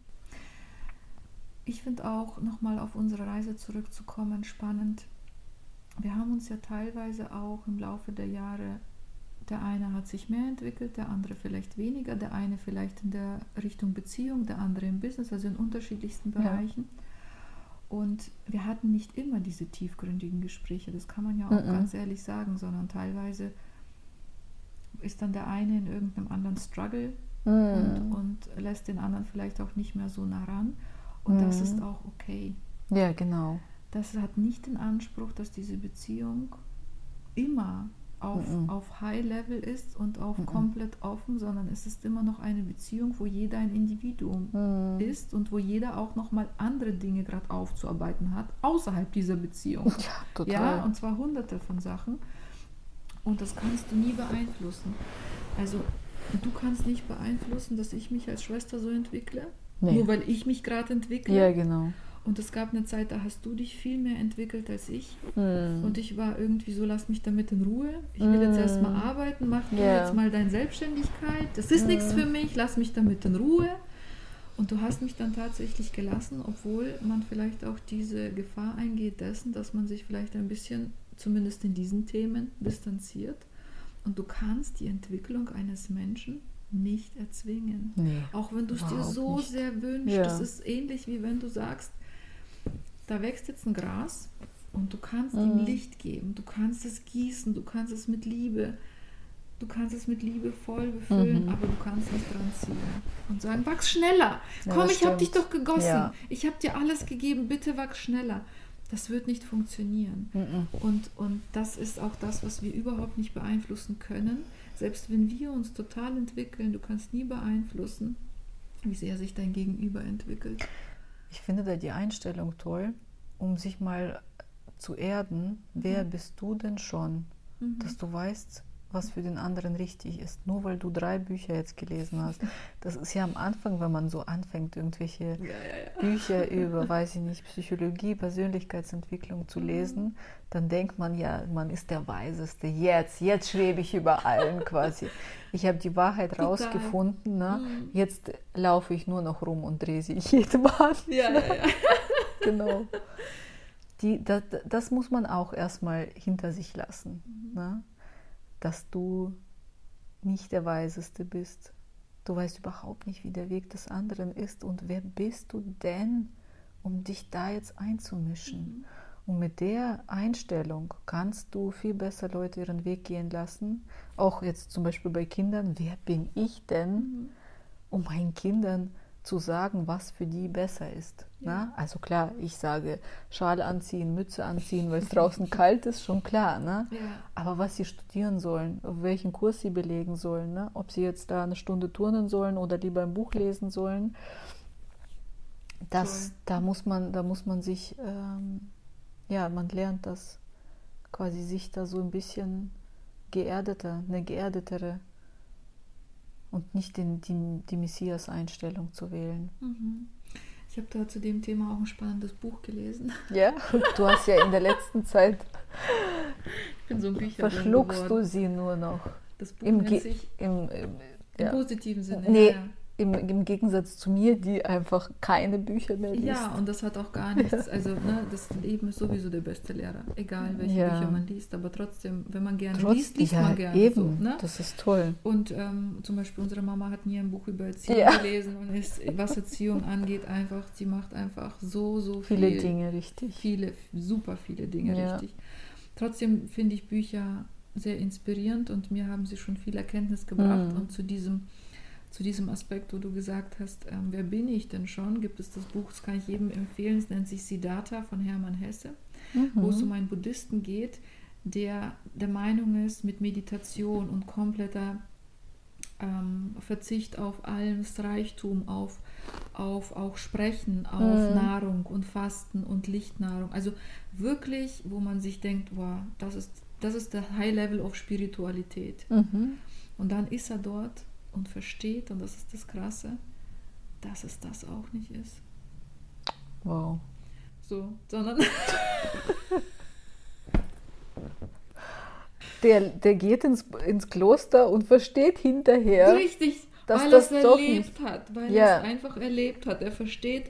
Ich finde auch, nochmal auf unsere Reise zurückzukommen, spannend wir haben uns ja teilweise auch im Laufe der Jahre, der eine hat sich mehr entwickelt, der andere vielleicht weniger, der eine vielleicht in der Richtung Beziehung, der andere im Business, also in unterschiedlichsten Bereichen. Ja. Und wir hatten nicht immer diese tiefgründigen Gespräche, das kann man ja auch mm -mm. ganz ehrlich sagen, sondern teilweise ist dann der eine in irgendeinem anderen Struggle mm. und, und, lässt den anderen vielleicht auch nicht mehr so nah ran. Und das ist auch okay. Ja, genau das hat nicht den Anspruch, dass diese Beziehung immer auf, mm -mm. auf High Level ist und auf mm komplett offen, sondern es ist immer noch eine Beziehung, wo jeder ein Individuum mm. ist und wo jeder auch noch mal andere Dinge gerade aufzuarbeiten hat außerhalb dieser Beziehung. Ja, total. Ja, und zwar hunderte von Sachen. Und das kannst du nie beeinflussen. Also du kannst nicht beeinflussen, dass ich mich als Schwester so entwickle, nee. nur weil ich mich gerade entwickle. Ja, genau. Und es gab eine Zeit, da hast du dich viel mehr entwickelt als ich. Mm. Und ich war irgendwie so, lass mich damit in Ruhe. Ich will mm. jetzt erstmal arbeiten, mach yeah. jetzt mal deine Selbstständigkeit. Das ist mm. nichts für mich, lass mich damit in Ruhe. Und du hast mich dann tatsächlich gelassen, obwohl man vielleicht auch diese Gefahr eingeht dessen, dass man sich vielleicht ein bisschen, zumindest in diesen Themen, distanziert. Und du kannst die Entwicklung eines Menschen nicht erzwingen. Nee, auch wenn du es dir so nicht. sehr wünschst. Ja. Das ist ähnlich wie wenn du sagst, da wächst jetzt ein Gras und du kannst mhm. ihm Licht geben, du kannst es gießen, du kannst es mit Liebe, du kannst es mit Liebe voll befüllen, mhm. aber du kannst nicht dran ziehen und sagen, wachs schneller. Komm, ich habe dich doch gegossen. Ja. Ich habe dir alles gegeben, bitte wachs schneller. Das wird nicht funktionieren. Mhm. Und, und das ist auch das, was wir überhaupt nicht beeinflussen können. Selbst wenn wir uns total entwickeln, du kannst nie beeinflussen, wie sehr sich dein Gegenüber entwickelt. Ich finde da die Einstellung toll, um sich mal zu erden, wer bist du denn schon, dass du weißt, was für den anderen richtig ist. Nur weil du drei Bücher jetzt gelesen hast. Das ist ja am Anfang, wenn man so anfängt, irgendwelche Ja, ja, ja. Bücher über, weiß ich nicht, Psychologie, Persönlichkeitsentwicklung zu lesen, dann denkt man ja, man ist der Weiseste. Jetzt, jetzt schwebe ich über allen quasi. Ich habe die Wahrheit Total. rausgefunden. Ne? Mhm. Jetzt laufe ich nur noch rum und drehe sie jedem an. Ja, ja, ja. Genau. Die, das, das muss man auch erstmal hinter sich lassen. Mhm. Ne? Dass du nicht der Weiseste bist. Du weißt überhaupt nicht, wie der Weg des anderen ist. Und wer bist du denn, um dich da jetzt einzumischen? Mhm. Und mit der Einstellung kannst du viel besser Leute ihren Weg gehen lassen. Auch jetzt zum Beispiel bei Kindern. Wer bin ich denn, Mhm. um meinen Kindern zu sagen, was für die besser ist. Ja. Ne? Also klar, ich sage Schal anziehen, Mütze anziehen, weil es draußen kalt ist, schon klar. Ne? Ja. Aber was sie studieren sollen, auf welchen Kurs sie belegen sollen, ne? ob sie jetzt da eine Stunde turnen sollen oder lieber ein Buch lesen sollen, das, Toll. da muss man, da muss man sich, ähm, ja, man lernt das quasi sich da so ein bisschen geerdeter, eine geerdetere und nicht den, die, die Messias-Einstellung zu wählen. Mhm. Ich habe da zu dem Thema auch ein spannendes Buch gelesen. Ja, du hast ja in der letzten Zeit Ich bin so ein Bücher verschluckst du sie nur noch. Das Buch Im, nennt sich im, im, im ja. positiven Sinne. Nee, Ja, im, im Gegensatz zu mir, die einfach keine Bücher mehr liest. ja. und das hat auch gar nichts. Also, ne, das Leben ist sowieso der beste Lehrer. Egal, welche Ja. Bücher man liest. Aber trotzdem, wenn man gerne Trotz- liest, liest ja, man gerne. Eben, So, ne? das ist toll. Und ähm, zum Beispiel unsere Mama hat nie ein Buch über Erziehung gelesen und ist, was Erziehung angeht, einfach, sie macht einfach so, so Viele viel, Dinge richtig. viele, super viele Dinge richtig. Trotzdem finde ich Bücher sehr inspirierend und mir haben sie schon viel Erkenntnis gebracht. Mhm. Und zu diesem, zu diesem Aspekt, wo du gesagt hast, ähm, wer bin ich denn schon, gibt es das Buch, das kann ich jedem empfehlen, es nennt sich Siddhartha von Hermann Hesse wo es Mhm. um einen Buddhisten geht, der der Meinung ist, mit Meditation und kompletter ähm, Verzicht auf alles Reichtum, auf, auf auch Sprechen, auf Mhm. Nahrung und Fasten und Lichtnahrung. Also wirklich, wo man sich denkt, wow, das ist, das ist der High Level of Spiritualität. Mhm. Und dann ist er dort und versteht, und das ist das Krasse, dass es das auch nicht ist. Wow. So, sondern Der, der geht ins, ins Kloster und versteht hinterher. Richtig, dass weil das er es erlebt hat, weil Ja. er es einfach erlebt hat. Er versteht,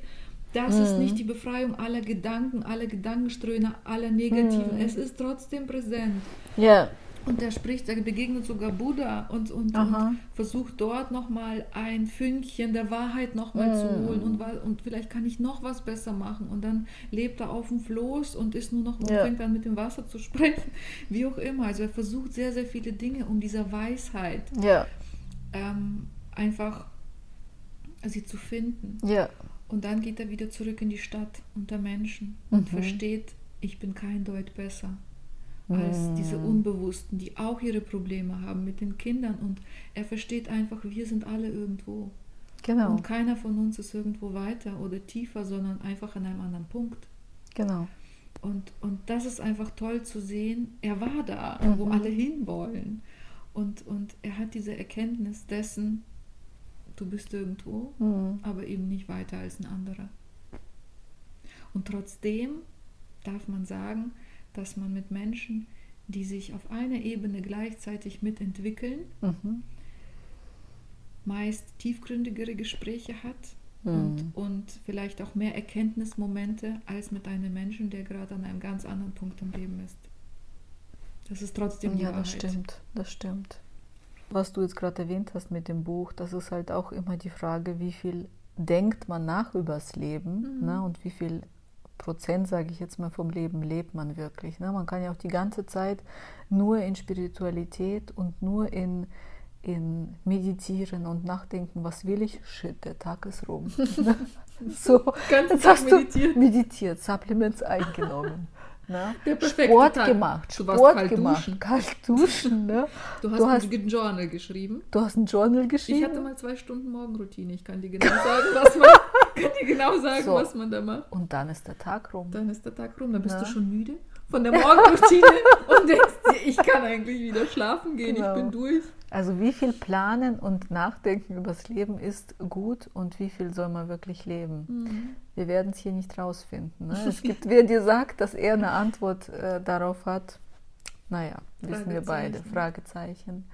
das ist Mhm. nicht die Befreiung aller Gedanken, aller Gedankenströme, aller Negativen. Mhm. Es ist trotzdem präsent. Ja. Und er spricht, er begegnet sogar Buddha und, und, und versucht dort nochmal ein Fünkchen der Wahrheit nochmal zu Mhm. holen und, und vielleicht kann ich noch was besser machen. Und dann lebt er auf dem Floß und ist nur noch Ja. fängt an mit dem Wasser zu sprechen, wie auch immer. Also er versucht sehr, sehr viele Dinge, um dieser Weisheit Ja. ähm, einfach sie zu finden. Ja. Und dann geht er wieder zurück in die Stadt unter Menschen und Mhm. versteht, ich bin kein Deut besser als diese Mhm. Unbewussten, die auch ihre Probleme haben mit den Kindern. Und er versteht einfach, wir sind alle irgendwo. Genau. Und keiner von uns ist irgendwo weiter oder tiefer, sondern einfach an einem anderen Punkt. Genau. Und, und das ist einfach toll zu sehen. Er war da, wo Mhm. alle hinwollen. Und, und er hat diese Erkenntnis dessen, du bist irgendwo, Mhm. aber eben nicht weiter als ein anderer. Und trotzdem darf man sagen, dass man mit Menschen, die sich auf einer Ebene gleichzeitig mitentwickeln, Mhm. meist tiefgründigere Gespräche hat Mhm. und, und vielleicht auch mehr Erkenntnismomente als mit einem Menschen, der gerade an einem ganz anderen Punkt im Leben ist. Das ist trotzdem die Ja, Wahrheit. das stimmt, das stimmt. Was du jetzt gerade erwähnt hast mit dem Buch, das ist halt auch immer die Frage, wie viel denkt man nach übers Leben Mhm. ne, und wie viel Prozent, sage ich jetzt mal, vom Leben lebt man wirklich. Ne? Man kann ja auch die ganze Zeit nur in Spiritualität und nur in, in Meditieren und nachdenken, was will ich? Shit, der Tag ist rum. so, Ganz jetzt hast du meditiert. meditiert, Supplements eingenommen. Ne? Sport Tag. gemacht, Sport kalt gemacht, duschen. kalt duschen. Ne? Du hast, Du hast- ein Journal geschrieben. Du hast ein Journal geschrieben. Ich hatte mal zwei Stunden Morgenroutine. Ich kann dir genau sagen, was man, kann dir genau sagen, So. was man da macht. Und dann ist der Tag rum. Dann ist der Tag rum, dann bist Ja. du schon müde von der Morgenroutine und denkst dir, ich kann eigentlich wieder schlafen gehen, Genau. ich bin durch. Also wie viel planen und nachdenken übers Leben ist gut und wie viel soll man wirklich leben? Mhm. Wir werden es hier nicht rausfinden. Ne? Es gibt, wer dir sagt, dass er eine Antwort äh, darauf hat, naja, wissen wir beide. Fragezeichen. Fragezeichen.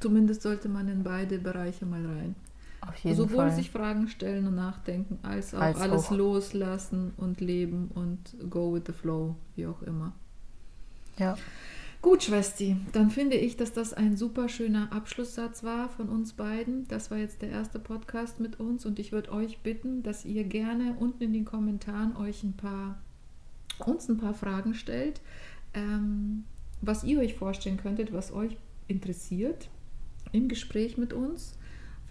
Zumindest sollte man in beide Bereiche mal rein. Sowohl Fall. sich Fragen stellen und nachdenken, als auch Als alles auch- loslassen und leben und go with the flow, wie auch immer. ja. Gut, Schwesti, dann finde ich, dass das ein super schöner Abschlusssatz war von uns beiden. Das war jetzt der erste Podcast mit uns und ich würde euch bitten, dass ihr gerne unten in den Kommentaren euch ein paar, uns ein paar Fragen stellt, ähm, was ihr euch vorstellen könntet, was euch interessiert im Gespräch mit uns.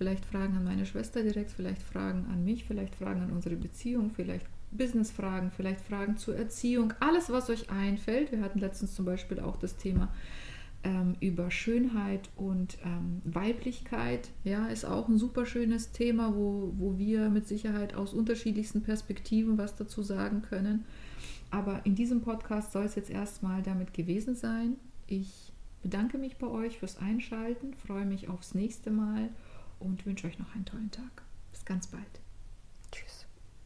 Vielleicht Fragen an meine Schwester direkt, vielleicht Fragen an mich, vielleicht Fragen an unsere Beziehung, vielleicht Businessfragen, vielleicht Fragen zur Erziehung, alles, was euch einfällt. Wir hatten letztens zum Beispiel auch das Thema ähm, über Schönheit und ähm, Weiblichkeit. Ja, ist auch ein super schönes Thema, wo, wo wir mit Sicherheit aus unterschiedlichsten Perspektiven was dazu sagen können. Aber in diesem Podcast soll es jetzt erstmal damit gewesen sein. Ich bedanke mich bei euch fürs Einschalten, freue mich aufs nächste Mal und wünsche euch noch einen tollen Tag. Bis ganz bald.